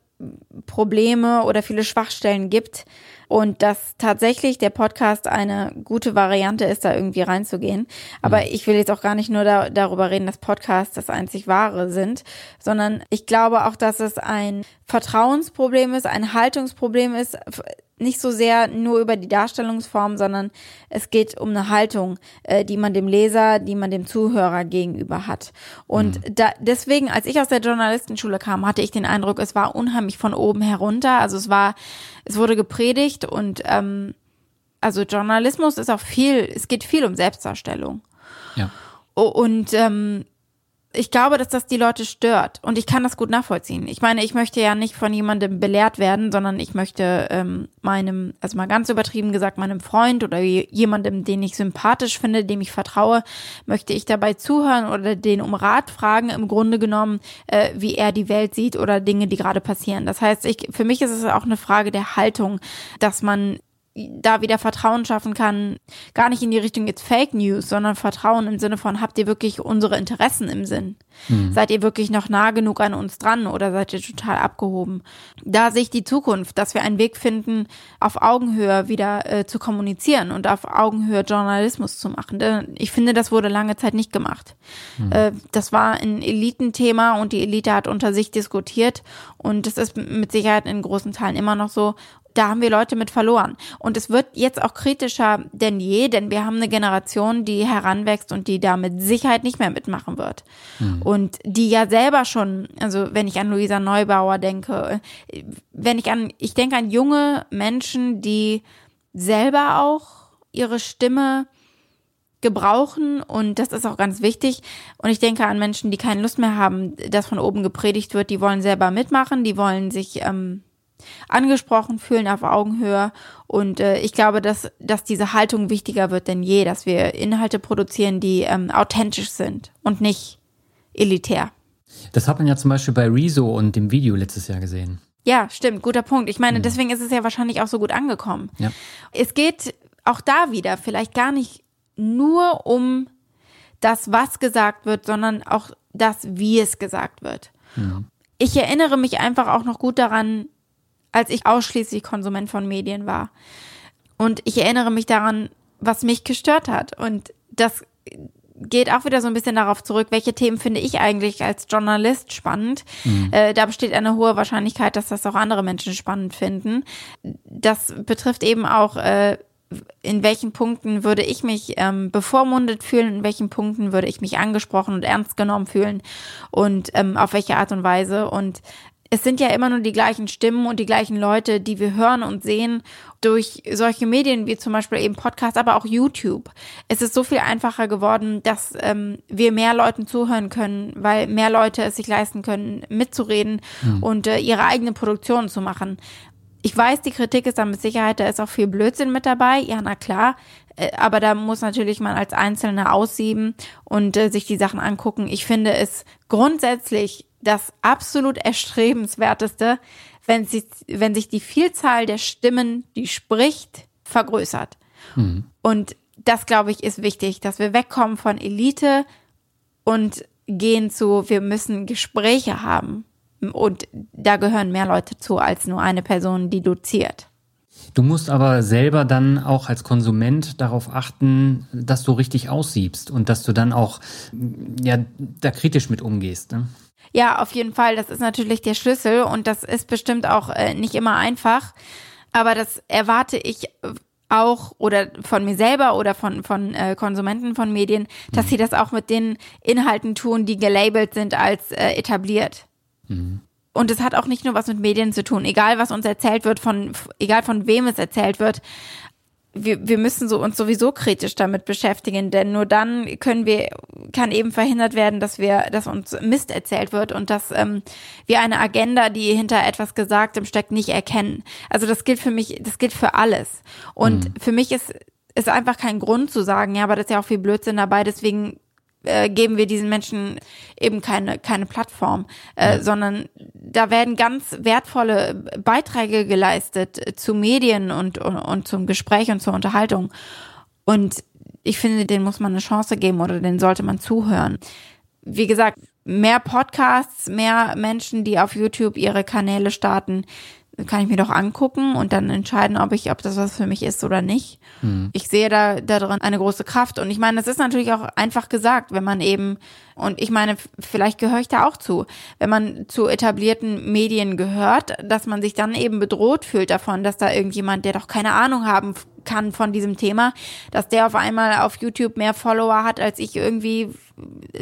Probleme oder viele Schwachstellen gibt und dass tatsächlich der Podcast eine gute Variante ist, da irgendwie reinzugehen. Aber mhm. ich will jetzt auch gar nicht nur da, darüber reden, dass Podcasts das einzig wahre sind, sondern ich glaube auch, dass es ein Vertrauensproblem ist, ein Haltungsproblem ist, nicht so sehr nur über die Darstellungsform, sondern es geht um eine Haltung, äh, die man dem Leser, die man dem Zuhörer gegenüber hat. Und mhm. da, deswegen, als ich aus der Journalistenschule kam, hatte ich den Eindruck, es war unheimlich von oben herunter. Also es war, es wurde gepredigt und ähm, also Journalismus ist auch viel, es geht viel um Selbstdarstellung. Ja. Und ähm, ich glaube, dass das die Leute stört und ich kann das gut nachvollziehen. Ich meine, ich möchte ja nicht von jemandem belehrt werden, sondern ich möchte ähm, meinem, also mal ganz übertrieben gesagt, meinem Freund oder jemandem, den ich sympathisch finde, dem ich vertraue, möchte ich dabei zuhören oder den um Rat fragen, im Grunde genommen, äh, wie er die Welt sieht oder Dinge, die gerade passieren. Das heißt, ich, für mich ist es auch eine Frage der Haltung, dass man da wieder Vertrauen schaffen kann, gar nicht in die Richtung jetzt Fake News, sondern Vertrauen im Sinne von, habt ihr wirklich unsere Interessen im Sinn? Mhm. Seid ihr wirklich noch nah genug an uns dran oder seid ihr total abgehoben? Da sehe ich die Zukunft, dass wir einen Weg finden, auf Augenhöhe wieder äh, zu kommunizieren und auf Augenhöhe Journalismus zu machen. Ich finde, das wurde lange Zeit nicht gemacht. Mhm. Äh, das war ein Elitenthema und die Elite hat unter sich diskutiert und das ist mit Sicherheit in großen Teilen immer noch so da haben wir Leute mit verloren. Und es wird jetzt auch kritischer denn je, denn wir haben eine Generation, die heranwächst und die da mit Sicherheit nicht mehr mitmachen wird. Mhm. Und die ja selber schon, also wenn ich an Luisa Neubauer denke, wenn ich an, ich denke an junge Menschen, die selber auch ihre Stimme gebrauchen und das ist auch ganz wichtig. Und ich denke an Menschen, die keine Lust mehr haben, dass von oben gepredigt wird, die wollen selber mitmachen, die wollen sich ähm, angesprochen fühlen auf Augenhöhe. Und äh, ich glaube, dass, dass diese Haltung wichtiger wird denn je, dass wir Inhalte produzieren, die ähm, authentisch sind und nicht elitär. Das hat man ja zum Beispiel bei Rezo und dem Video letztes Jahr gesehen. Ja, stimmt, guter Punkt. Ich meine, mhm. deswegen ist es ja wahrscheinlich auch so gut angekommen. Ja. Es geht auch da wieder vielleicht gar nicht nur um das, was gesagt wird, sondern auch das, wie es gesagt wird. Mhm. Ich erinnere mich einfach auch noch gut daran, als ich ausschließlich Konsument von Medien war. Und ich erinnere mich daran, was mich gestört hat. Und das geht auch wieder so ein bisschen darauf zurück, welche Themen finde ich eigentlich als Journalist spannend. Mhm. Äh, da besteht eine hohe Wahrscheinlichkeit, dass das auch andere Menschen spannend finden. Das betrifft eben auch, äh, in welchen Punkten würde ich mich ähm, bevormundet fühlen, in welchen Punkten würde ich mich angesprochen und ernst genommen fühlen und ähm, auf welche Art und Weise. Und es sind ja immer nur die gleichen Stimmen und die gleichen Leute, die wir hören und sehen durch solche Medien wie zum Beispiel eben Podcasts, aber auch YouTube. Es ist so viel einfacher geworden, dass ähm, wir mehr Leuten zuhören können, weil mehr Leute es sich leisten können, mitzureden mhm. und äh, ihre eigene Produktion zu machen. Ich weiß, die Kritik ist da mit Sicherheit, da ist auch viel Blödsinn mit dabei. Ja, na klar. Äh, aber da muss natürlich man als Einzelner aussieben und äh, sich die Sachen angucken. Ich finde es grundsätzlich das absolut erstrebenswerteste, wenn sich, wenn sich die Vielzahl der Stimmen, die spricht, vergrößert. Mhm. Und das, glaube ich, ist wichtig, dass wir wegkommen von Elite und gehen zu, wir müssen Gespräche haben Und da gehören mehr Leute zu als nur eine Person, die doziert. Du musst aber selber dann auch als Konsument darauf achten, dass du richtig aussiebst und dass du dann auch ja, da kritisch mit umgehst. Ne? Ja, auf jeden Fall. Das ist natürlich der Schlüssel und das ist bestimmt auch äh, nicht immer einfach. Aber das erwarte ich auch oder von mir selber oder von, von äh, Konsumenten von Medien, dass mhm. sie das auch mit den Inhalten tun, die gelabelt sind als äh, etabliert. Mhm. Und es hat auch nicht nur was mit Medien zu tun, egal was uns erzählt wird, von, egal von wem es erzählt wird. Wir, wir müssen so uns sowieso kritisch damit beschäftigen, denn nur dann können wir, kann eben verhindert werden, dass wir, dass uns Mist erzählt wird und dass ähm, wir eine Agenda, die hinter etwas Gesagtem steckt, nicht erkennen. Also das gilt für mich, das gilt für alles. Und mhm. für mich ist ist einfach kein Grund zu sagen, ja, aber das ist ja auch viel Blödsinn dabei, deswegen äh, geben wir diesen Menschen eben keine, keine Plattform, äh, ja. sondern da werden ganz wertvolle Beiträge geleistet zu Medien und, und, und zum Gespräch und zur Unterhaltung. Und ich finde, den muss man eine Chance geben oder den sollte man zuhören. Wie gesagt, mehr Podcasts, mehr Menschen, die auf YouTube ihre Kanäle starten, kann ich mir doch angucken und dann entscheiden, ob ich, ob das was für mich ist oder nicht. Mhm. Ich sehe da, da drin eine große Kraft. Und ich meine, das ist natürlich auch einfach gesagt, wenn man eben, und ich meine, vielleicht gehöre ich da auch zu, wenn man zu etablierten Medien gehört, dass man sich dann eben bedroht fühlt davon, dass da irgendjemand, der doch keine Ahnung haben kann von diesem Thema, dass der auf einmal auf YouTube mehr Follower hat, als ich irgendwie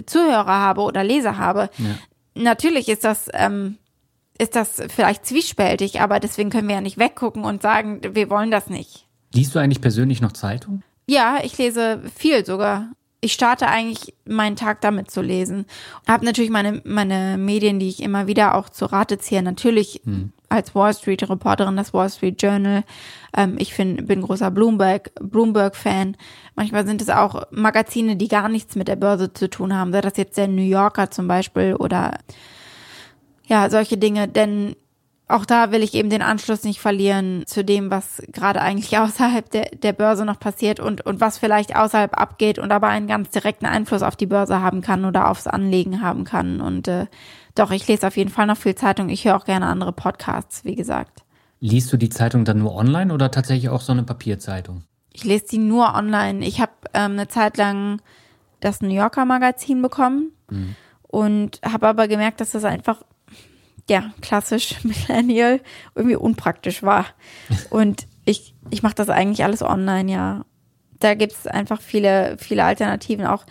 Zuhörer habe oder Leser habe. Ja. Natürlich ist das, ähm, ist das vielleicht zwiespältig, aber deswegen können wir ja nicht weggucken und sagen, wir wollen das nicht. Liest du eigentlich persönlich noch Zeitung? Ja, ich lese viel sogar. Ich starte eigentlich meinen Tag damit zu lesen. Habe natürlich meine, meine Medien, die ich immer wieder auch zu Rate ziehe. Natürlich hm. als Wall Street Reporterin das Wall Street Journal. Ähm, ich find, bin großer Bloomberg, Bloomberg-Fan. Manchmal sind es auch Magazine, die gar nichts mit der Börse zu tun haben. Sei das jetzt der New Yorker zum Beispiel oder ja, solche Dinge, denn auch da will ich eben den Anschluss nicht verlieren zu dem, was gerade eigentlich außerhalb der, der Börse noch passiert und, und was vielleicht außerhalb abgeht und aber einen ganz direkten Einfluss auf die Börse haben kann oder aufs Anlegen haben kann. Und äh, doch, ich lese auf jeden Fall noch viel Zeitung. Ich höre auch gerne andere Podcasts, wie gesagt. Liest du die Zeitung dann nur online oder tatsächlich auch so eine Papierzeitung? Ich lese die nur online. Ich habe ähm, eine Zeit lang das New Yorker Magazin bekommen mhm. und habe aber gemerkt, dass das einfach ja, klassisch Millennial irgendwie unpraktisch war. Und ich, ich mache das eigentlich alles online, ja. Da gibt's einfach viele, viele Alternativen, auch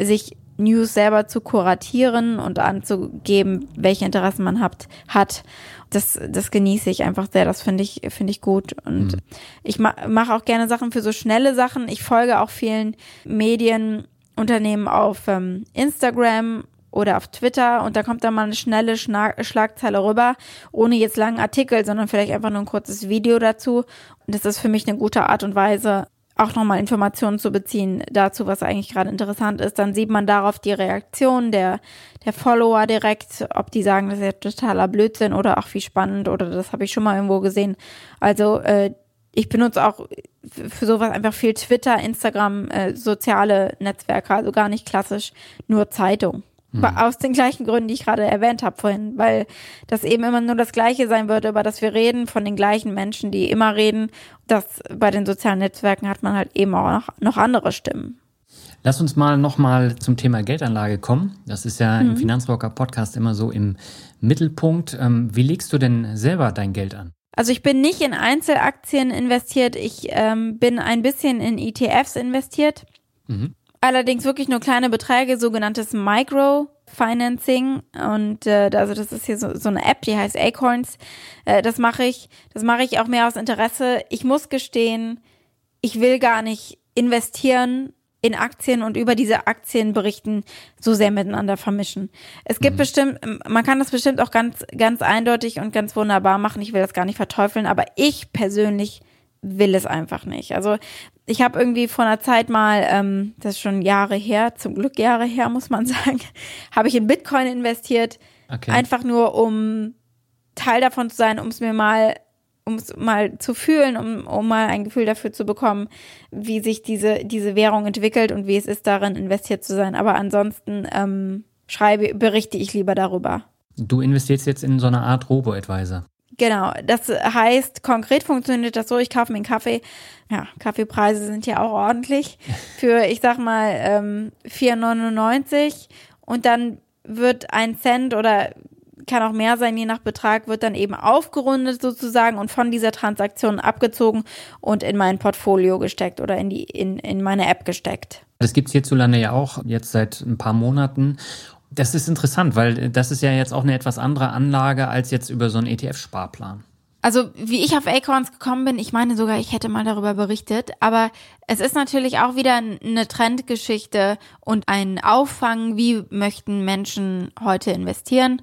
sich News selber zu kuratieren und anzugeben, welche Interessen man hat, hat. Das, das genieße ich einfach sehr. Das finde ich, finde ich gut. Und mhm. ich ma mache auch gerne Sachen für so schnelle Sachen. Ich folge auch vielen Medienunternehmen auf ähm, Instagram oder auf Twitter und da kommt dann mal eine schnelle Schna Schlagzeile rüber, ohne jetzt langen Artikel, sondern vielleicht einfach nur ein kurzes Video dazu. Und das ist für mich eine gute Art und Weise, auch nochmal Informationen zu beziehen dazu, was eigentlich gerade interessant ist. Dann sieht man darauf die Reaktion der, der Follower direkt, ob die sagen, das ist ja totaler Blödsinn oder auch wie spannend oder das habe ich schon mal irgendwo gesehen. Also äh, ich benutze auch für sowas einfach viel Twitter, Instagram, äh, soziale Netzwerke, also gar nicht klassisch nur Zeitung. Mhm. Aus den gleichen Gründen, die ich gerade erwähnt habe vorhin, weil das eben immer nur das Gleiche sein wird, über das wir reden, von den gleichen Menschen, die immer reden. Das bei den sozialen Netzwerken hat man halt eben auch noch, noch andere Stimmen. Lass uns mal nochmal zum Thema Geldanlage kommen. Das ist ja mhm. im Finanzrocker Podcast immer so im Mittelpunkt. Ähm, wie legst du denn selber dein Geld an? Also ich bin nicht in Einzelaktien investiert, ich ähm, bin ein bisschen in ETFs investiert. Mhm allerdings wirklich nur kleine Beträge, sogenanntes Microfinancing. Und äh, also das ist hier so, so eine App, die heißt Acorns. Äh, das mache ich. Das mache ich auch mehr aus Interesse. Ich muss gestehen, ich will gar nicht investieren in Aktien und über diese Aktien berichten, so sehr miteinander vermischen. Es gibt mhm. bestimmt, man kann das bestimmt auch ganz, ganz eindeutig und ganz wunderbar machen. Ich will das gar nicht verteufeln, aber ich persönlich will es einfach nicht. Also ich habe irgendwie vor einer Zeit mal, ähm, das ist schon Jahre her, zum Glück Jahre her, muss man sagen, habe ich in Bitcoin investiert. Okay. Einfach nur, um Teil davon zu sein, um es mir mal, um es mal zu fühlen, um, um mal ein Gefühl dafür zu bekommen, wie sich diese, diese Währung entwickelt und wie es ist, darin investiert zu sein. Aber ansonsten ähm, schreibe, berichte ich lieber darüber. Du investierst jetzt in so eine Art Robo-Advisor. Genau, das heißt, konkret funktioniert das so, ich kaufe mir einen Kaffee. Ja, Kaffeepreise sind ja auch ordentlich. Für, ich sag mal, ähm, 4,99 und dann wird ein Cent oder kann auch mehr sein, je nach Betrag, wird dann eben aufgerundet sozusagen und von dieser Transaktion abgezogen und in mein Portfolio gesteckt oder in die, in, in meine App gesteckt. Das gibt es hierzulande ja auch jetzt seit ein paar Monaten. Das ist interessant, weil das ist ja jetzt auch eine etwas andere Anlage als jetzt über so einen ETF-Sparplan. Also wie ich auf Acorns gekommen bin, ich meine sogar, ich hätte mal darüber berichtet, aber es ist natürlich auch wieder eine Trendgeschichte und ein Auffangen, wie möchten Menschen heute investieren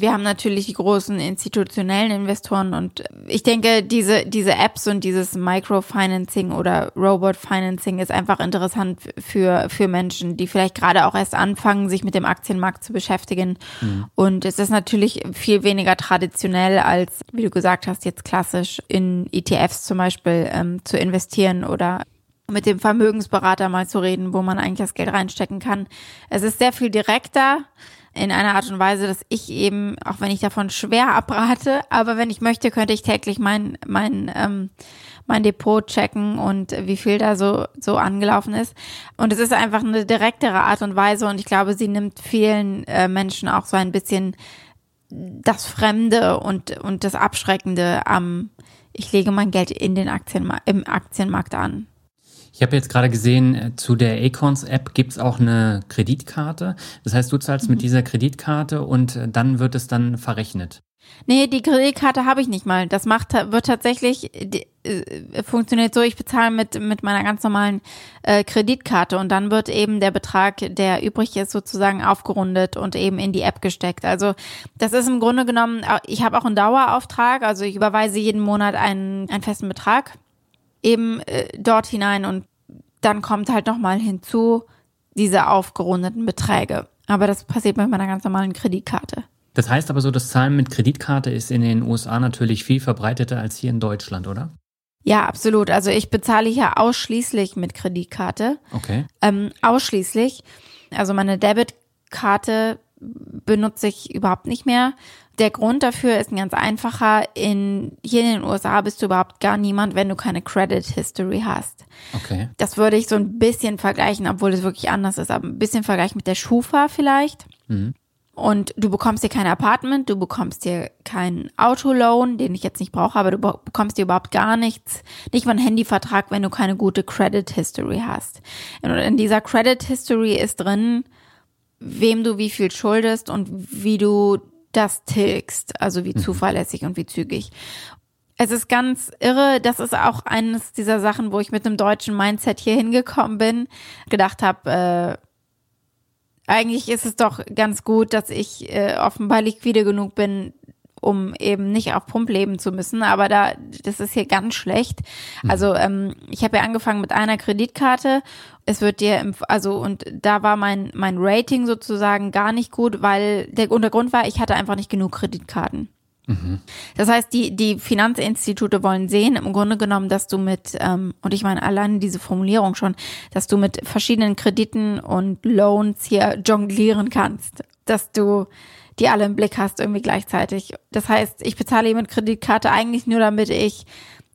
wir haben natürlich die großen institutionellen Investoren und ich denke, diese, diese Apps und dieses Microfinancing oder Robot Financing ist einfach interessant für, für Menschen, die vielleicht gerade auch erst anfangen, sich mit dem Aktienmarkt zu beschäftigen. Mhm. Und es ist natürlich viel weniger traditionell als, wie du gesagt hast, jetzt klassisch in ETFs zum Beispiel ähm, zu investieren oder mit dem Vermögensberater mal zu reden, wo man eigentlich das Geld reinstecken kann. Es ist sehr viel direkter in einer Art und Weise, dass ich eben, auch wenn ich davon schwer abrate, aber wenn ich möchte, könnte ich täglich mein, mein, ähm, mein Depot checken und wie viel da so, so angelaufen ist. Und es ist einfach eine direktere Art und Weise und ich glaube, sie nimmt vielen äh, Menschen auch so ein bisschen das Fremde und, und das Abschreckende am, ich lege mein Geld in den Aktienmarkt, im Aktienmarkt an. Ich habe jetzt gerade gesehen, äh, zu der Acorns-App gibt's auch eine Kreditkarte. Das heißt, du zahlst mhm. mit dieser Kreditkarte und äh, dann wird es dann verrechnet. Nee, die Kreditkarte habe ich nicht mal. Das macht wird tatsächlich die, äh, funktioniert so, ich bezahle mit mit meiner ganz normalen äh, Kreditkarte und dann wird eben der Betrag, der übrig ist, sozusagen aufgerundet und eben in die App gesteckt. Also das ist im Grunde genommen, ich habe auch einen Dauerauftrag, also ich überweise jeden Monat einen, einen festen Betrag eben äh, dort hinein und dann kommt halt nochmal hinzu diese aufgerundeten Beträge. Aber das passiert mit meiner ganz normalen Kreditkarte. Das heißt aber so, das Zahlen mit Kreditkarte ist in den USA natürlich viel verbreiteter als hier in Deutschland, oder? Ja, absolut. Also ich bezahle hier ausschließlich mit Kreditkarte. Okay. Ähm, ausschließlich. Also meine Debitkarte benutze ich überhaupt nicht mehr. Der Grund dafür ist ein ganz einfacher. In, hier in den USA bist du überhaupt gar niemand, wenn du keine Credit History hast. Okay. Das würde ich so ein bisschen vergleichen, obwohl es wirklich anders ist, aber ein bisschen vergleichen mit der Schufa vielleicht. Mhm. Und du bekommst dir kein Apartment, du bekommst dir keinen Autoloan, den ich jetzt nicht brauche, aber du bekommst dir überhaupt gar nichts, nicht mal einen Handyvertrag, wenn du keine gute Credit History hast. Und in dieser Credit History ist drin, wem du wie viel schuldest und wie du das tilgst, also wie mhm. zuverlässig und wie zügig. Es ist ganz irre, das ist auch eines dieser Sachen, wo ich mit einem deutschen Mindset hier hingekommen bin, gedacht habe, äh, eigentlich ist es doch ganz gut, dass ich äh, offenbar liquide genug bin, um eben nicht auf Pump leben zu müssen. Aber da, das ist hier ganz schlecht. Mhm. Also ähm, ich habe ja angefangen mit einer Kreditkarte. Es wird dir, also und da war mein mein Rating sozusagen gar nicht gut, weil der Untergrund war, ich hatte einfach nicht genug Kreditkarten. Mhm. Das heißt, die, die Finanzinstitute wollen sehen, im Grunde genommen, dass du mit, ähm, und ich meine allein diese Formulierung schon, dass du mit verschiedenen Krediten und Loans hier jonglieren kannst. Dass du die alle im Blick hast, irgendwie gleichzeitig. Das heißt, ich bezahle mit Kreditkarte eigentlich nur, damit ich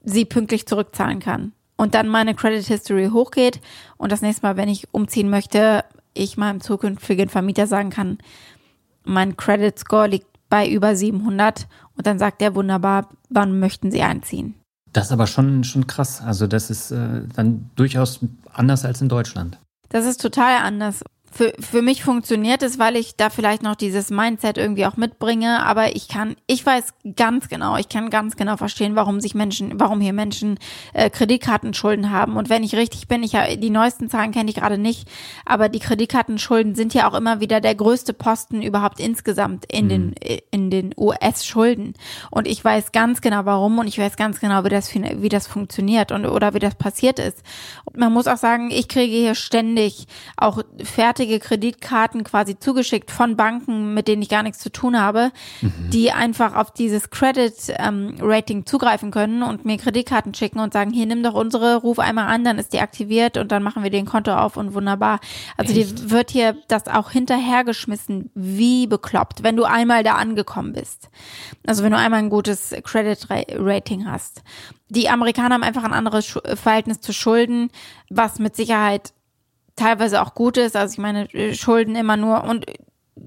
sie pünktlich zurückzahlen kann. Und dann meine Credit History hochgeht und das nächste Mal, wenn ich umziehen möchte, ich meinem zukünftigen Vermieter sagen kann, mein Credit Score liegt bei über 700 und dann sagt er wunderbar, wann möchten Sie einziehen. Das ist aber schon, schon krass. Also das ist äh, dann durchaus anders als in Deutschland. Das ist total anders für, für mich funktioniert es, weil ich da vielleicht noch dieses Mindset irgendwie auch mitbringe, aber ich kann, ich weiß ganz genau, ich kann ganz genau verstehen, warum sich Menschen, warum hier Menschen äh, Kreditkartenschulden haben. Und wenn ich richtig bin, ich die neuesten Zahlen kenne ich gerade nicht, aber die Kreditkartenschulden sind ja auch immer wieder der größte Posten überhaupt insgesamt in mhm. den in den US-Schulden. Und ich weiß ganz genau warum und ich weiß ganz genau, wie das wie das funktioniert und oder wie das passiert ist. Und man muss auch sagen, ich kriege hier ständig auch fertig fertige Kreditkarten quasi zugeschickt von Banken, mit denen ich gar nichts zu tun habe, mhm. die einfach auf dieses Credit ähm, Rating zugreifen können und mir Kreditkarten schicken und sagen, hier nimm doch unsere, ruf einmal an, dann ist die aktiviert und dann machen wir den Konto auf und wunderbar. Also Echt? dir wird hier das auch hinterhergeschmissen, wie bekloppt, wenn du einmal da angekommen bist. Also wenn du einmal ein gutes Credit Rating hast. Die Amerikaner haben einfach ein anderes Verhältnis zu Schulden, was mit Sicherheit teilweise auch gut ist. Also ich meine, äh, Schulden immer nur und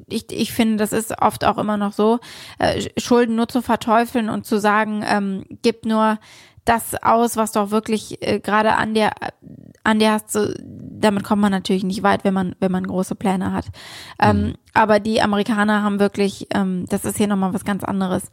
ich, ich finde, das ist oft auch immer noch so, äh, Schulden nur zu verteufeln und zu sagen, ähm, gib nur das aus, was du auch wirklich äh, gerade an der an der hast, so, damit kommt man natürlich nicht weit, wenn man wenn man große Pläne hat. Ähm, mhm. aber die Amerikaner haben wirklich, ähm, das ist hier nochmal was ganz anderes.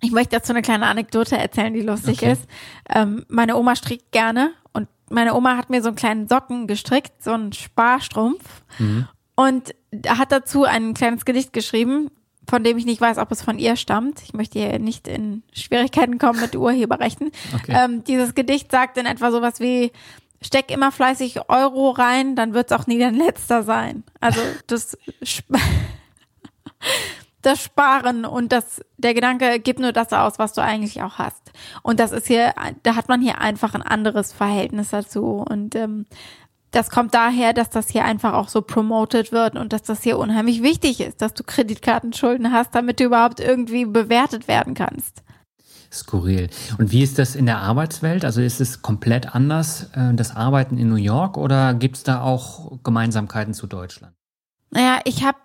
Ich möchte dazu eine kleine Anekdote erzählen, die lustig okay. ist. Ähm, meine Oma strickt gerne und meine Oma hat mir so einen kleinen Socken gestrickt, so einen Sparstrumpf. Mhm. Und hat dazu ein kleines Gedicht geschrieben, von dem ich nicht weiß, ob es von ihr stammt. Ich möchte hier nicht in Schwierigkeiten kommen mit Urheberrechten. Okay. Ähm, dieses Gedicht sagt in etwa sowas wie, steck immer fleißig Euro rein, dann wird es auch nie dein letzter sein. Also das das Sparen und das, der Gedanke, gib nur das aus, was du eigentlich auch hast. Und das ist hier, da hat man hier einfach ein anderes Verhältnis dazu. Und ähm, das kommt daher, dass das hier einfach auch so promoted wird und dass das hier unheimlich wichtig ist, dass du Kreditkartenschulden hast, damit du überhaupt irgendwie bewertet werden kannst. Skurril. Und wie ist das in der Arbeitswelt? Also ist es komplett anders, äh, das Arbeiten in New York oder gibt es da auch Gemeinsamkeiten zu Deutschland? Naja, ich habe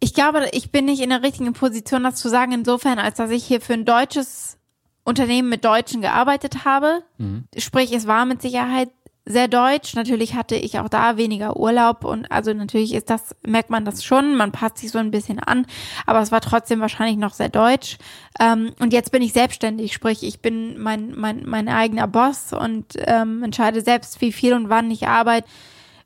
ich glaube, ich bin nicht in der richtigen Position, das zu sagen, insofern, als dass ich hier für ein deutsches Unternehmen mit Deutschen gearbeitet habe. Mhm. Sprich, es war mit Sicherheit sehr deutsch. Natürlich hatte ich auch da weniger Urlaub und also natürlich ist das, merkt man das schon, man passt sich so ein bisschen an, aber es war trotzdem wahrscheinlich noch sehr deutsch. Ähm, und jetzt bin ich selbstständig, sprich, ich bin mein, mein, mein eigener Boss und ähm, entscheide selbst, wie viel und wann ich arbeite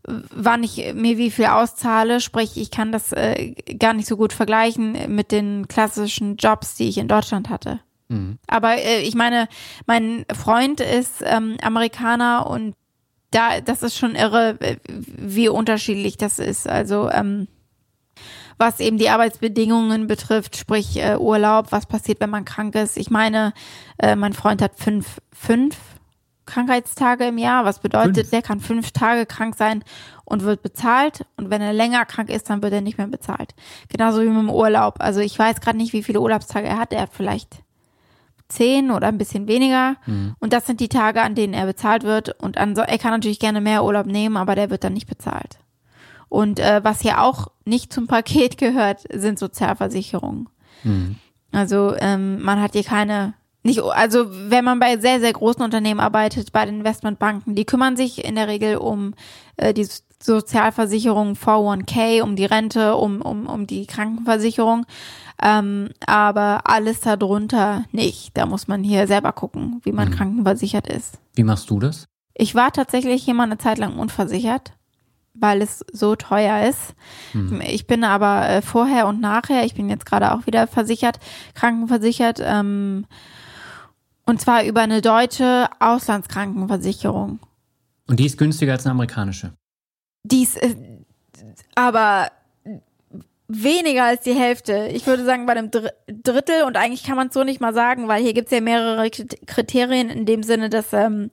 wann ich mir wie viel auszahle, sprich, ich kann das äh, gar nicht so gut vergleichen mit den klassischen Jobs, die ich in Deutschland hatte. Mhm. Aber äh, ich meine, mein Freund ist ähm, Amerikaner und da, das ist schon irre, wie unterschiedlich das ist. Also ähm, was eben die Arbeitsbedingungen betrifft, sprich äh, Urlaub, was passiert, wenn man krank ist. Ich meine, äh, mein Freund hat fünf, fünf Krankheitstage im Jahr, was bedeutet, fünf. der kann fünf Tage krank sein und wird bezahlt. Und wenn er länger krank ist, dann wird er nicht mehr bezahlt. Genauso wie mit dem Urlaub. Also ich weiß gerade nicht, wie viele Urlaubstage er hat. Er hat vielleicht zehn oder ein bisschen weniger. Mhm. Und das sind die Tage, an denen er bezahlt wird. Und an, er kann natürlich gerne mehr Urlaub nehmen, aber der wird dann nicht bezahlt. Und äh, was hier auch nicht zum Paket gehört, sind Sozialversicherungen. Mhm. Also ähm, man hat hier keine nicht, also wenn man bei sehr, sehr großen Unternehmen arbeitet, bei den Investmentbanken, die kümmern sich in der Regel um äh, die Sozialversicherung 401k, um die Rente, um, um, um die Krankenversicherung. Ähm, aber alles darunter nicht. Da muss man hier selber gucken, wie man mhm. krankenversichert ist. Wie machst du das? Ich war tatsächlich hier mal eine Zeit lang unversichert, weil es so teuer ist. Mhm. Ich bin aber äh, vorher und nachher, ich bin jetzt gerade auch wieder versichert, krankenversichert. Ähm, und zwar über eine deutsche Auslandskrankenversicherung. Und die ist günstiger als eine amerikanische? Die ist äh, aber weniger als die Hälfte. Ich würde sagen bei einem Drittel und eigentlich kann man es so nicht mal sagen, weil hier gibt es ja mehrere Kriterien in dem Sinne, dass ähm,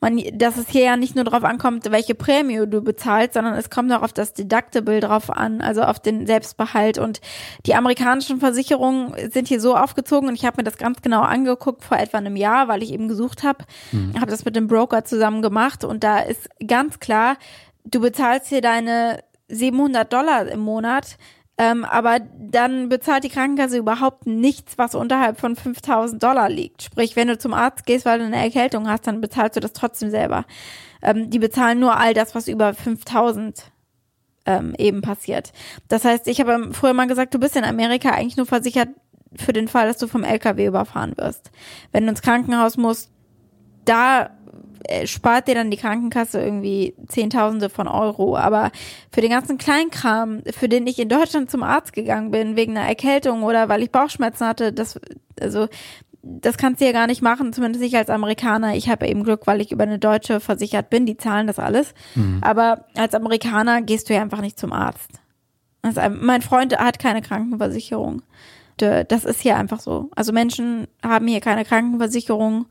man, dass es hier ja nicht nur darauf ankommt, welche Prämie du bezahlst, sondern es kommt auch auf das Deductible drauf an, also auf den Selbstbehalt. Und die amerikanischen Versicherungen sind hier so aufgezogen und ich habe mir das ganz genau angeguckt vor etwa einem Jahr, weil ich eben gesucht habe, mhm. habe das mit dem Broker zusammen gemacht und da ist ganz klar, du bezahlst hier deine 700 Dollar im Monat ähm, aber dann bezahlt die Krankenkasse überhaupt nichts, was unterhalb von 5000 Dollar liegt. Sprich, wenn du zum Arzt gehst, weil du eine Erkältung hast, dann bezahlst du das trotzdem selber. Ähm, die bezahlen nur all das, was über 5000 ähm, eben passiert. Das heißt, ich habe früher mal gesagt, du bist in Amerika eigentlich nur versichert für den Fall, dass du vom LKW überfahren wirst. Wenn du ins Krankenhaus musst, da spart dir dann die Krankenkasse irgendwie Zehntausende von Euro. Aber für den ganzen Kleinkram, für den ich in Deutschland zum Arzt gegangen bin, wegen einer Erkältung oder weil ich Bauchschmerzen hatte, das, also, das kannst du ja gar nicht machen, zumindest nicht als Amerikaner. Ich habe eben Glück, weil ich über eine Deutsche versichert bin, die zahlen das alles. Mhm. Aber als Amerikaner gehst du ja einfach nicht zum Arzt. Also mein Freund hat keine Krankenversicherung. Das ist hier einfach so. Also Menschen haben hier keine Krankenversicherung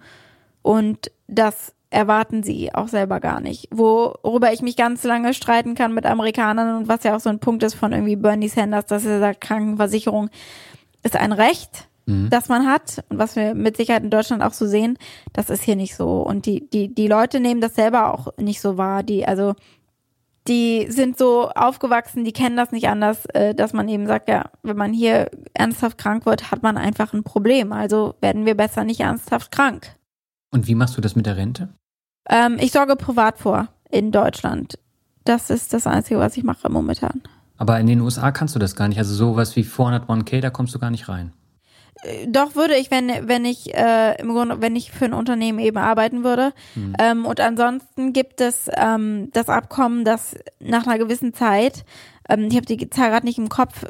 und das erwarten sie auch selber gar nicht. Worüber ich mich ganz lange streiten kann mit Amerikanern und was ja auch so ein Punkt ist von irgendwie Bernie Sanders, dass er sagt, Krankenversicherung ist ein Recht, mhm. das man hat und was wir mit Sicherheit in Deutschland auch so sehen, das ist hier nicht so. Und die, die, die Leute nehmen das selber auch nicht so wahr. Die, also, die sind so aufgewachsen, die kennen das nicht anders, äh, dass man eben sagt, ja, wenn man hier ernsthaft krank wird, hat man einfach ein Problem. Also werden wir besser nicht ernsthaft krank. Und wie machst du das mit der Rente? Ähm, ich sorge privat vor in Deutschland. Das ist das Einzige, was ich mache momentan. Aber in den USA kannst du das gar nicht. Also sowas wie 401k, da kommst du gar nicht rein. Äh, doch würde ich, wenn wenn ich äh, im Grunde, wenn ich für ein Unternehmen eben arbeiten würde. Mhm. Ähm, und ansonsten gibt es ähm, das Abkommen, dass nach einer gewissen Zeit ähm, ich habe die Zahl gerade nicht im Kopf,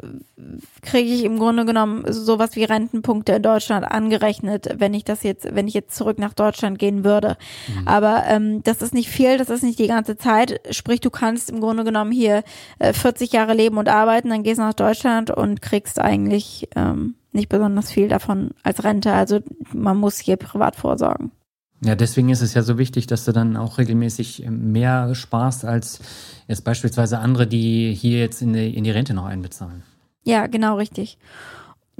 kriege ich im Grunde genommen sowas wie Rentenpunkte in Deutschland angerechnet, wenn ich das jetzt, wenn ich jetzt zurück nach Deutschland gehen würde. Mhm. Aber ähm, das ist nicht viel, das ist nicht die ganze Zeit. Sprich, du kannst im Grunde genommen hier äh, 40 Jahre leben und arbeiten, dann gehst du nach Deutschland und kriegst eigentlich ähm, nicht besonders viel davon als Rente. Also man muss hier privat vorsorgen. Ja, deswegen ist es ja so wichtig, dass du dann auch regelmäßig mehr sparst als jetzt beispielsweise andere, die hier jetzt in die, in die Rente noch einbezahlen. Ja, genau richtig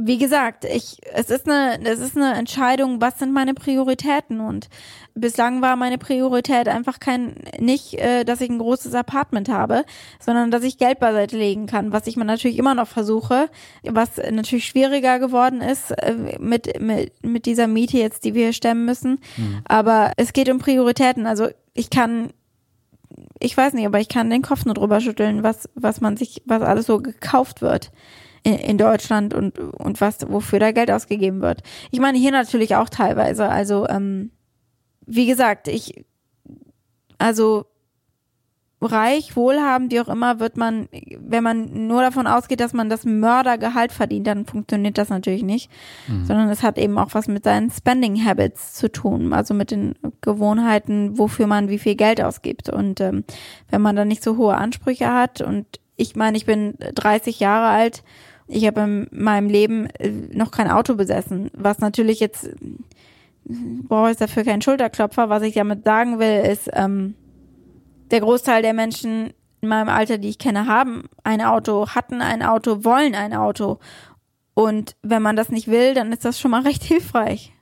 wie gesagt, ich, es ist eine, es ist eine Entscheidung, was sind meine Prioritäten und bislang war meine Priorität einfach kein, nicht, äh, dass ich ein großes Apartment habe, sondern dass ich Geld beiseite legen kann, was ich mir natürlich immer noch versuche, was natürlich schwieriger geworden ist äh, mit, mit, mit dieser Miete jetzt, die wir hier stemmen müssen. Mhm. Aber es geht um Prioritäten. Also ich kann ich weiß nicht, aber ich kann den Kopf nur drüber schütteln, was, was man sich, was alles so gekauft wird in, in Deutschland und, und was, wofür da Geld ausgegeben wird. Ich meine, hier natürlich auch teilweise. Also, ähm, wie gesagt, ich, also reich, wohlhabend, wie auch immer, wird man, wenn man nur davon ausgeht, dass man das Mördergehalt verdient, dann funktioniert das natürlich nicht. Mhm. Sondern es hat eben auch was mit seinen Spending Habits zu tun, also mit den Gewohnheiten, wofür man wie viel Geld ausgibt. Und ähm, wenn man dann nicht so hohe Ansprüche hat und ich meine, ich bin 30 Jahre alt, ich habe in meinem Leben äh, noch kein Auto besessen, was natürlich jetzt brauche ich dafür keinen Schulterklopfer. Was ich damit sagen will, ist, ähm, der Großteil der Menschen in meinem Alter, die ich kenne, haben ein Auto, hatten ein Auto, wollen ein Auto. Und wenn man das nicht will, dann ist das schon mal recht hilfreich.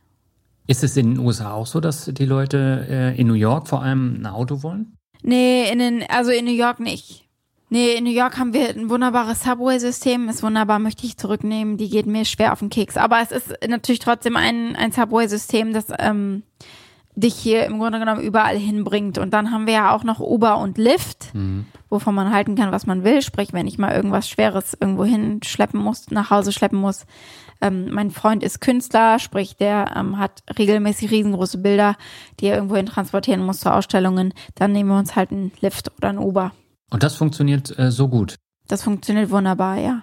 Ist es in den USA auch so, dass die Leute äh, in New York vor allem ein Auto wollen? Nee, in den, also in New York nicht. Nee, in New York haben wir ein wunderbares Subway-System. Ist wunderbar, möchte ich zurücknehmen. Die geht mir schwer auf den Keks. Aber es ist natürlich trotzdem ein, ein Subway-System, das ähm, dich hier im Grunde genommen überall hinbringt. Und dann haben wir ja auch noch Uber und Lyft, mhm. wovon man halten kann, was man will. Sprich, wenn ich mal irgendwas Schweres irgendwo hinschleppen muss, nach Hause schleppen muss. Ähm, mein Freund ist Künstler, sprich, der ähm, hat regelmäßig riesengroße Bilder, die er irgendwo hin transportieren muss zu Ausstellungen. Dann nehmen wir uns halt einen Lyft oder einen Uber. Und das funktioniert äh, so gut? Das funktioniert wunderbar, ja.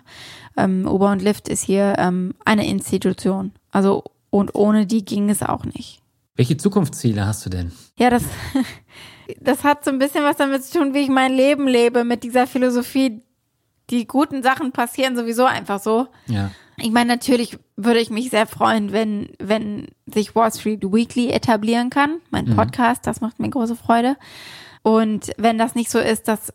Ähm, Uber und Lyft ist hier ähm, eine Institution. Also, und ohne die ging es auch nicht. Welche Zukunftsziele hast du denn? Ja, das, das hat so ein bisschen was damit zu tun, wie ich mein Leben lebe, mit dieser Philosophie. Die guten Sachen passieren sowieso einfach so. Ja. Ich meine, natürlich würde ich mich sehr freuen, wenn, wenn sich Wall Street Weekly etablieren kann. Mein mhm. Podcast, mhm. das macht mir große Freude. Und wenn das nicht so ist, dass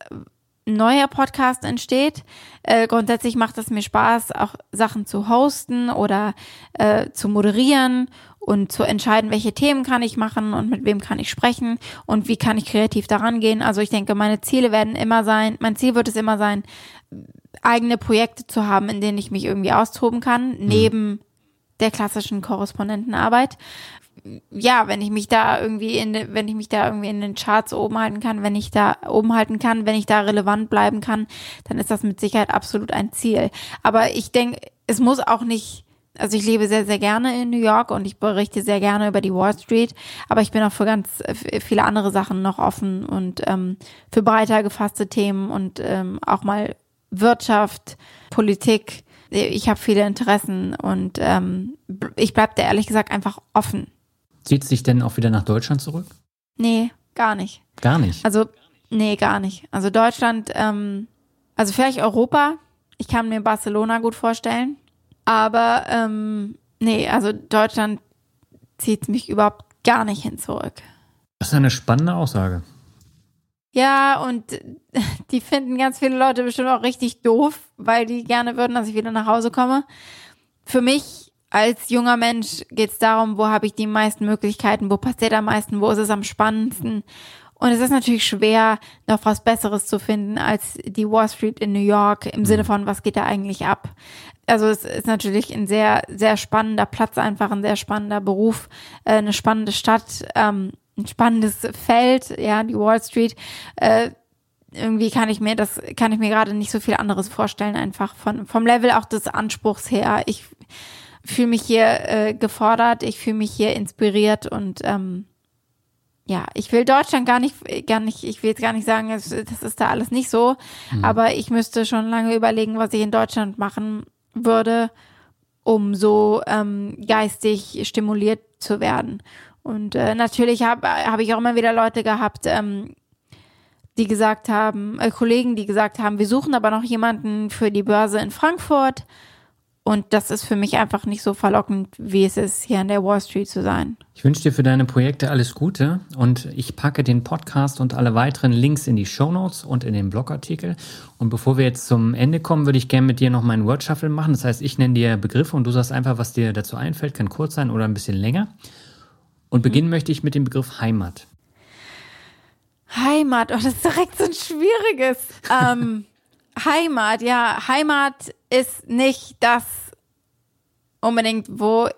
ein neuer Podcast entsteht, äh, grundsätzlich macht es mir Spaß, auch Sachen zu hosten oder äh, zu moderieren und zu entscheiden, welche Themen kann ich machen und mit wem kann ich sprechen und wie kann ich kreativ daran gehen. Also ich denke, meine Ziele werden immer sein, mein Ziel wird es immer sein, eigene Projekte zu haben, in denen ich mich irgendwie austoben kann, mhm. neben der klassischen Korrespondentenarbeit ja, wenn ich mich da irgendwie in, wenn ich mich da irgendwie in den Charts oben halten kann, wenn ich da oben halten kann, wenn ich da relevant bleiben kann, dann ist das mit Sicherheit absolut ein Ziel. Aber ich denke, es muss auch nicht, also ich lebe sehr, sehr gerne in New York und ich berichte sehr gerne über die Wall Street, aber ich bin auch für ganz viele andere Sachen noch offen und ähm, für breiter gefasste Themen und ähm, auch mal Wirtschaft, Politik, ich habe viele Interessen und ähm, ich bleibe da ehrlich gesagt einfach offen. Zieht sich denn auch wieder nach Deutschland zurück? Nee, gar nicht. Gar nicht. Also, nee, gar nicht. Also Deutschland, ähm, also vielleicht Europa. Ich kann mir Barcelona gut vorstellen. Aber ähm, nee, also Deutschland zieht mich überhaupt gar nicht hin zurück. Das ist eine spannende Aussage. Ja, und die finden ganz viele Leute bestimmt auch richtig doof, weil die gerne würden, dass ich wieder nach Hause komme. Für mich als junger Mensch geht es darum, wo habe ich die meisten Möglichkeiten, wo passiert am meisten, wo ist es am spannendsten. Und es ist natürlich schwer, noch was Besseres zu finden als die Wall Street in New York im Sinne von, was geht da eigentlich ab? Also es ist natürlich ein sehr, sehr spannender Platz, einfach ein sehr spannender Beruf, äh, eine spannende Stadt. Ähm, ein spannendes Feld, ja, die Wall Street. Äh, irgendwie kann ich mir das, kann ich mir gerade nicht so viel anderes vorstellen, einfach von, vom Level auch des Anspruchs her. Ich fühle mich hier äh, gefordert, ich fühle mich hier inspiriert und ähm, ja, ich will Deutschland gar nicht, gar nicht, ich will jetzt gar nicht sagen, das, ist da alles nicht so, mhm. aber ich müsste schon lange überlegen, was ich in Deutschland machen würde, um so ähm, geistig stimuliert zu werden. Und äh, natürlich habe hab ich auch immer wieder Leute gehabt, ähm, die gesagt haben, äh, Kollegen, die gesagt haben, wir suchen aber noch jemanden für die Börse in Frankfurt. Und das ist für mich einfach nicht so verlockend, wie es ist, hier an der Wall Street zu sein. Ich wünsche dir für deine Projekte alles Gute und ich packe den Podcast und alle weiteren Links in die Show Notes und in den Blogartikel. Und bevor wir jetzt zum Ende kommen, würde ich gerne mit dir noch meinen Word Shuffle machen. Das heißt, ich nenne dir Begriffe und du sagst einfach, was dir dazu einfällt. Kann kurz sein oder ein bisschen länger. Und beginnen mhm. möchte ich mit dem Begriff Heimat. Heimat, oh, das ist direkt so ein schwieriges. Ähm, Heimat, ja, Heimat ist nicht das unbedingt, wo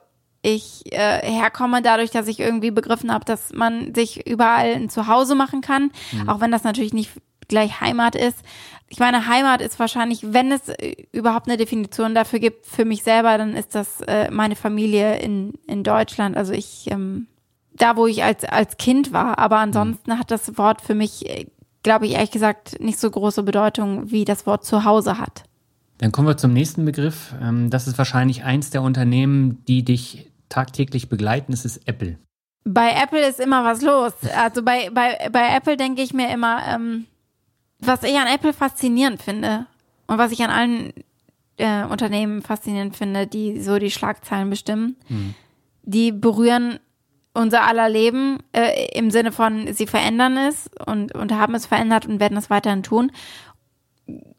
ich äh, herkomme, dadurch, dass ich irgendwie begriffen habe, dass man sich überall ein Zuhause machen kann, mhm. auch wenn das natürlich nicht gleich Heimat ist. Ich meine, Heimat ist wahrscheinlich, wenn es äh, überhaupt eine Definition dafür gibt, für mich selber, dann ist das äh, meine Familie in, in Deutschland. Also ich ähm, da, wo ich als, als Kind war. Aber ansonsten hat das Wort für mich, glaube ich, ehrlich gesagt, nicht so große Bedeutung, wie das Wort Zuhause hat. Dann kommen wir zum nächsten Begriff. Ähm, das ist wahrscheinlich eins der Unternehmen, die dich tagtäglich begleiten. Es ist Apple. Bei Apple ist immer was los. Also bei, bei, bei Apple denke ich mir immer, ähm, was ich an Apple faszinierend finde und was ich an allen äh, Unternehmen faszinierend finde, die so die Schlagzeilen bestimmen, mhm. die berühren unser aller Leben äh, im Sinne von, sie verändern es und, und haben es verändert und werden es weiterhin tun.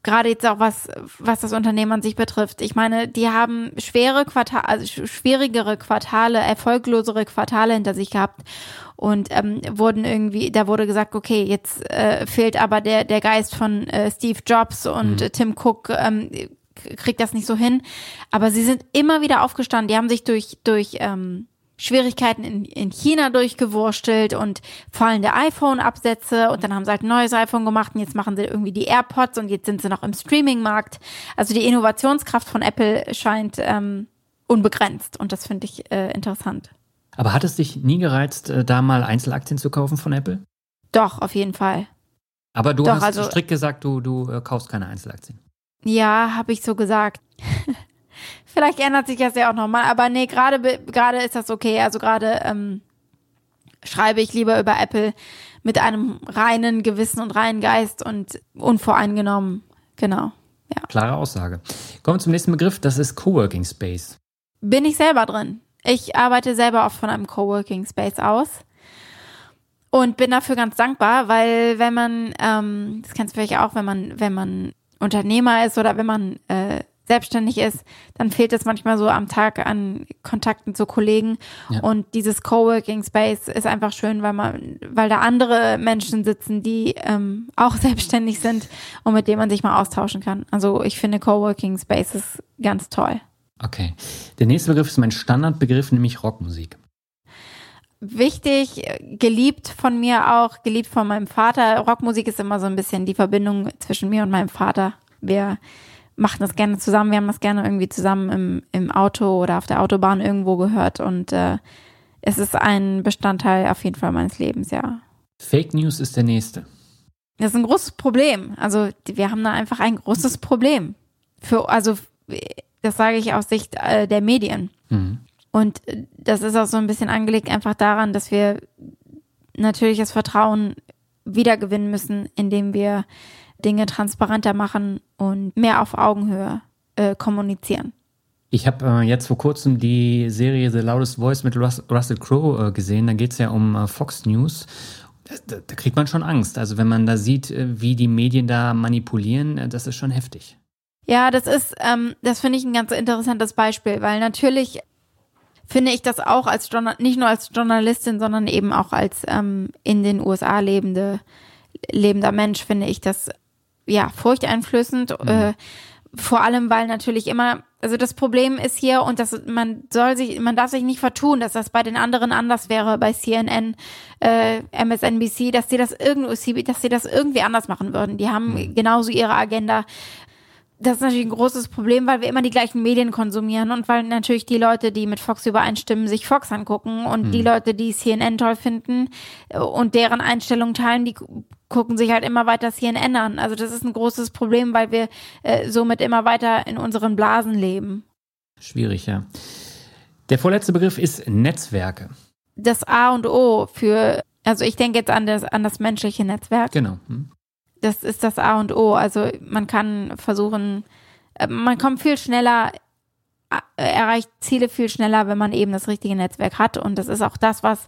Gerade jetzt auch was, was das Unternehmen an sich betrifft. Ich meine, die haben schwere Quartale, also schwierigere Quartale, erfolglosere Quartale hinter sich gehabt und ähm, wurden irgendwie, da wurde gesagt, okay, jetzt äh, fehlt aber der der Geist von äh, Steve Jobs und mhm. Tim Cook ähm, kriegt das nicht so hin. Aber sie sind immer wieder aufgestanden. Die haben sich durch durch ähm, Schwierigkeiten in, in China durchgewurstelt und fallende iPhone-Absätze und dann haben sie halt ein neues iPhone gemacht und jetzt machen sie irgendwie die AirPods und jetzt sind sie noch im Streaming-Markt. Also die Innovationskraft von Apple scheint ähm, unbegrenzt und das finde ich äh, interessant. Aber hat es dich nie gereizt, äh, da mal Einzelaktien zu kaufen von Apple? Doch, auf jeden Fall. Aber du Doch, hast also, strikt gesagt, du, du äh, kaufst keine Einzelaktien. Ja, habe ich so gesagt. Vielleicht ändert sich das ja auch nochmal, aber nee, gerade gerade ist das okay. Also gerade ähm, schreibe ich lieber über Apple mit einem reinen Gewissen und reinen Geist und unvoreingenommen. Genau. Ja. Klare Aussage. Kommen wir zum nächsten Begriff, das ist Coworking Space. Bin ich selber drin. Ich arbeite selber oft von einem Coworking Space aus und bin dafür ganz dankbar, weil wenn man, ähm, das kennst du vielleicht auch, wenn man, wenn man Unternehmer ist oder wenn man äh, selbstständig ist, dann fehlt es manchmal so am Tag an Kontakten zu Kollegen. Ja. Und dieses Coworking Space ist einfach schön, weil man, weil da andere Menschen sitzen, die ähm, auch selbstständig sind und mit denen man sich mal austauschen kann. Also ich finde Coworking Spaces ganz toll. Okay. Der nächste Begriff ist mein Standardbegriff, nämlich Rockmusik. Wichtig, geliebt von mir auch, geliebt von meinem Vater. Rockmusik ist immer so ein bisschen die Verbindung zwischen mir und meinem Vater. Wir machen das gerne zusammen. Wir haben das gerne irgendwie zusammen im, im Auto oder auf der Autobahn irgendwo gehört und äh, es ist ein Bestandteil auf jeden Fall meines Lebens, ja. Fake News ist der nächste. Das ist ein großes Problem. Also wir haben da einfach ein großes Problem. Für, also Das sage ich aus Sicht äh, der Medien. Mhm. Und das ist auch so ein bisschen angelegt einfach daran, dass wir natürlich das Vertrauen wiedergewinnen müssen, indem wir Dinge transparenter machen und mehr auf Augenhöhe äh, kommunizieren. Ich habe äh, jetzt vor kurzem die Serie The Loudest Voice mit Rus Russell Crowe äh, gesehen. Da geht es ja um äh, Fox News. Da, da, kriegt man schon Angst. Also wenn man da sieht, äh, wie die Medien da manipulieren, das ist schon heftig. Ja, das ist, ähm, das finde ich ein ganz interessantes Beispiel, weil natürlich finde ich das auch als Journal nicht nur als Journalistin, sondern eben auch als ähm, in den USA lebende lebender Mensch finde ich das ja furchteinflößend. Mhm. Äh, vor allem, weil natürlich immer, also das Problem ist hier und das man soll sich, man darf sich nicht vertun, dass das bei den anderen anders wäre, bei CNN, äh, MSNBC, dass sie das irgendwie, dass sie das irgendwie anders machen würden. Die haben mhm. genauso ihre Agenda das ist natürlich ein großes Problem, weil wir immer die gleichen Medien konsumieren und weil natürlich die Leute, die mit Fox übereinstimmen, sich Fox angucken und hm. die Leute, die CNN toll finden äh, und deren Einstellungen teilen, die gucken sich halt immer weiter CNN an. Also das ist ein großes Problem, weil wir äh, somit immer weiter in unseren Blasen leben. Schwierig, ja. Der vorletzte Begriff ist Netzwerke. Das A und O für, also ich denke jetzt an das, an das menschliche Netzwerk. Genau. Hm das ist das A und O. Also man kann versuchen, äh, man kommt viel schneller, äh, erreicht Ziele viel schneller, wenn man eben das richtige Netzwerk hat. Und das ist auch das, was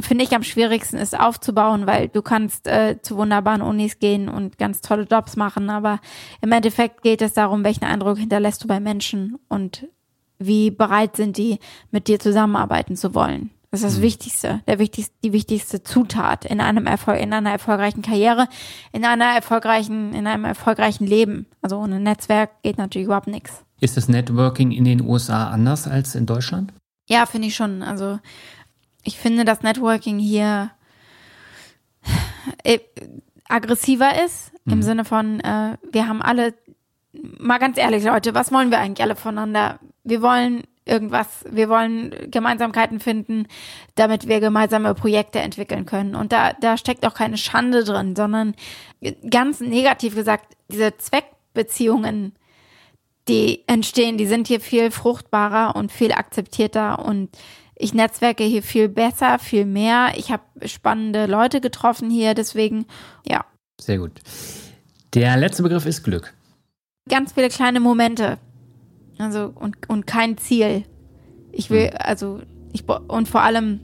finde ich am schwierigsten ist aufzubauen, weil du kannst äh, zu wunderbaren Unis gehen und ganz tolle Jobs machen, aber im Endeffekt geht es darum, welchen Eindruck hinterlässt du bei Menschen und wie bereit sind die, mit dir zusammenarbeiten zu wollen. Das ist das mhm. Wichtigste, der wichtigste, die wichtigste Zutat in einem Erfolg, in einer erfolgreichen Karriere, in einer erfolgreichen, in einem erfolgreichen Leben. Also ohne Netzwerk geht natürlich überhaupt nichts. Ist das Networking in den USA anders als in Deutschland? Ja, finde ich schon. Also ich finde, dass Networking hier äh, aggressiver ist, mhm. im Sinne von, äh, wir haben alle, mal ganz ehrlich, Leute, was wollen wir eigentlich alle voneinander? Wir wollen irgendwas, wir wollen Gemeinsamkeiten finden, damit wir gemeinsame Projekte entwickeln können. Und da, da steckt auch keine Schande drin, sondern ganz negativ gesagt, diese Zweckbeziehungen, die entstehen, die sind hier viel fruchtbarer und viel akzeptierter und ich netzwerke hier viel besser, viel mehr. Ich habe spannende Leute getroffen hier, deswegen, ja. Sehr gut. Der letzte Begriff ist Glück. Ganz viele kleine Momente, also und, und kein Ziel. Ich will, hm. also ich und vor allem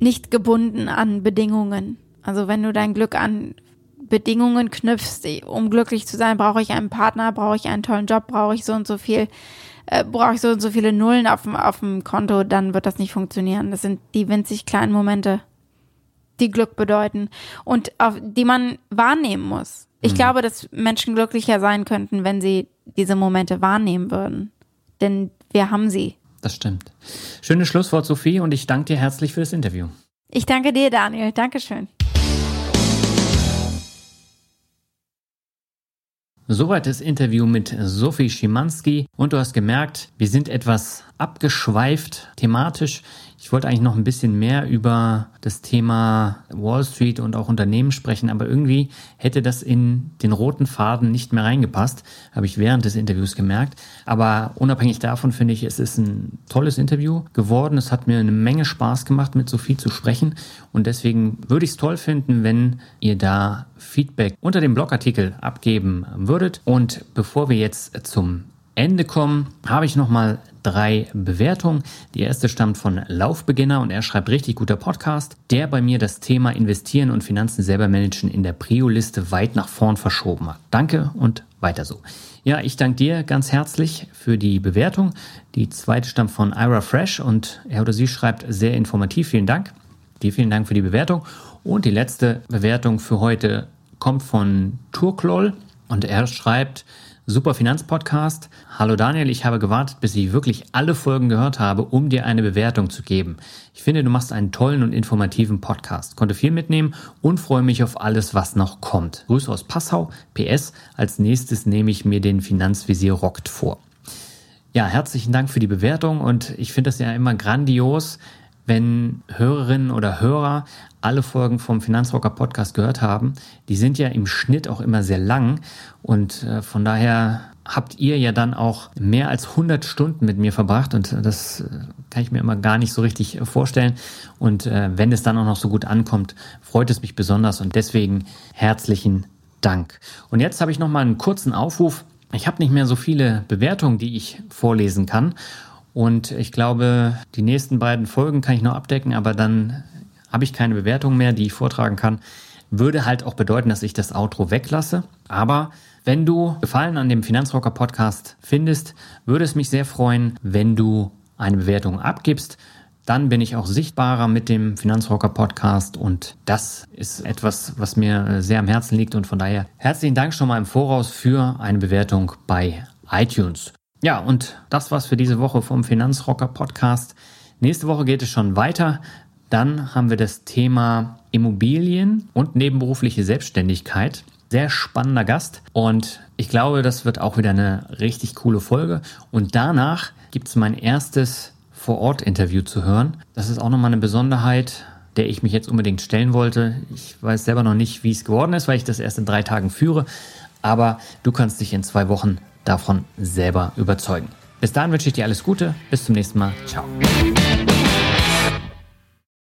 nicht gebunden an Bedingungen. Also wenn du dein Glück an Bedingungen knüpfst, um glücklich zu sein, brauche ich einen Partner, brauche ich einen tollen Job, brauche ich so und so viel, äh, brauche ich so und so viele Nullen auf dem, auf dem Konto, dann wird das nicht funktionieren. Das sind die winzig kleinen Momente, die Glück bedeuten und auf die man wahrnehmen muss. Ich mhm. glaube, dass Menschen glücklicher sein könnten, wenn sie diese Momente wahrnehmen würden. Denn wir haben sie. Das stimmt. Schönes Schlusswort, Sophie, und ich danke dir herzlich für das Interview. Ich danke dir, Daniel. Dankeschön. Soweit das Interview mit Sophie Schimanski und du hast gemerkt, wir sind etwas abgeschweift thematisch. Ich wollte eigentlich noch ein bisschen mehr über das Thema Wall Street und auch Unternehmen sprechen, aber irgendwie hätte das in den roten Faden nicht mehr reingepasst, habe ich während des Interviews gemerkt. Aber unabhängig davon finde ich, es ist ein tolles Interview geworden. Es hat mir eine Menge Spaß gemacht, mit Sophie zu sprechen und deswegen würde ich es toll finden, wenn ihr da Feedback unter dem Blogartikel abgeben würdet. Und bevor wir jetzt zum Ende kommen, habe ich nochmal drei Bewertungen. Die erste stammt von Laufbeginner und er schreibt richtig guter Podcast, der bei mir das Thema Investieren und Finanzen selber managen in der Prio-Liste weit nach vorn verschoben hat. Danke und weiter so. Ja, ich danke dir ganz herzlich für die Bewertung. Die zweite stammt von Ira Fresh und er oder sie schreibt sehr informativ. Vielen Dank. Dir vielen Dank für die Bewertung. Und die letzte Bewertung für heute kommt von Turklol und er schreibt, Super Finanzpodcast. Hallo Daniel, ich habe gewartet, bis ich wirklich alle Folgen gehört habe, um dir eine Bewertung zu geben. Ich finde, du machst einen tollen und informativen Podcast. Konnte viel mitnehmen und freue mich auf alles, was noch kommt. Grüße aus Passau. PS. Als nächstes nehme ich mir den Finanzvisier Rockt vor. Ja, herzlichen Dank für die Bewertung und ich finde das ja immer grandios, wenn Hörerinnen oder Hörer alle Folgen vom Finanzrocker Podcast gehört haben. Die sind ja im Schnitt auch immer sehr lang und äh, von daher habt ihr ja dann auch mehr als 100 Stunden mit mir verbracht und das äh, kann ich mir immer gar nicht so richtig vorstellen. Und äh, wenn es dann auch noch so gut ankommt, freut es mich besonders und deswegen herzlichen Dank. Und jetzt habe ich noch mal einen kurzen Aufruf. Ich habe nicht mehr so viele Bewertungen, die ich vorlesen kann. Und ich glaube, die nächsten beiden Folgen kann ich noch abdecken, aber dann habe ich keine Bewertung mehr, die ich vortragen kann. Würde halt auch bedeuten, dass ich das Outro weglasse. Aber wenn du Gefallen an dem Finanzrocker Podcast findest, würde es mich sehr freuen, wenn du eine Bewertung abgibst. Dann bin ich auch sichtbarer mit dem Finanzrocker Podcast und das ist etwas, was mir sehr am Herzen liegt und von daher herzlichen Dank schon mal im Voraus für eine Bewertung bei iTunes. Ja, und das war's für diese Woche vom Finanzrocker Podcast. Nächste Woche geht es schon weiter. Dann haben wir das Thema Immobilien und nebenberufliche Selbstständigkeit. Sehr spannender Gast und ich glaube, das wird auch wieder eine richtig coole Folge. Und danach gibt es mein erstes vor-Ort-Interview zu hören. Das ist auch nochmal eine Besonderheit, der ich mich jetzt unbedingt stellen wollte. Ich weiß selber noch nicht, wie es geworden ist, weil ich das erst in drei Tagen führe. Aber du kannst dich in zwei Wochen davon selber überzeugen. Bis dahin wünsche ich dir alles Gute. Bis zum nächsten Mal. Ciao.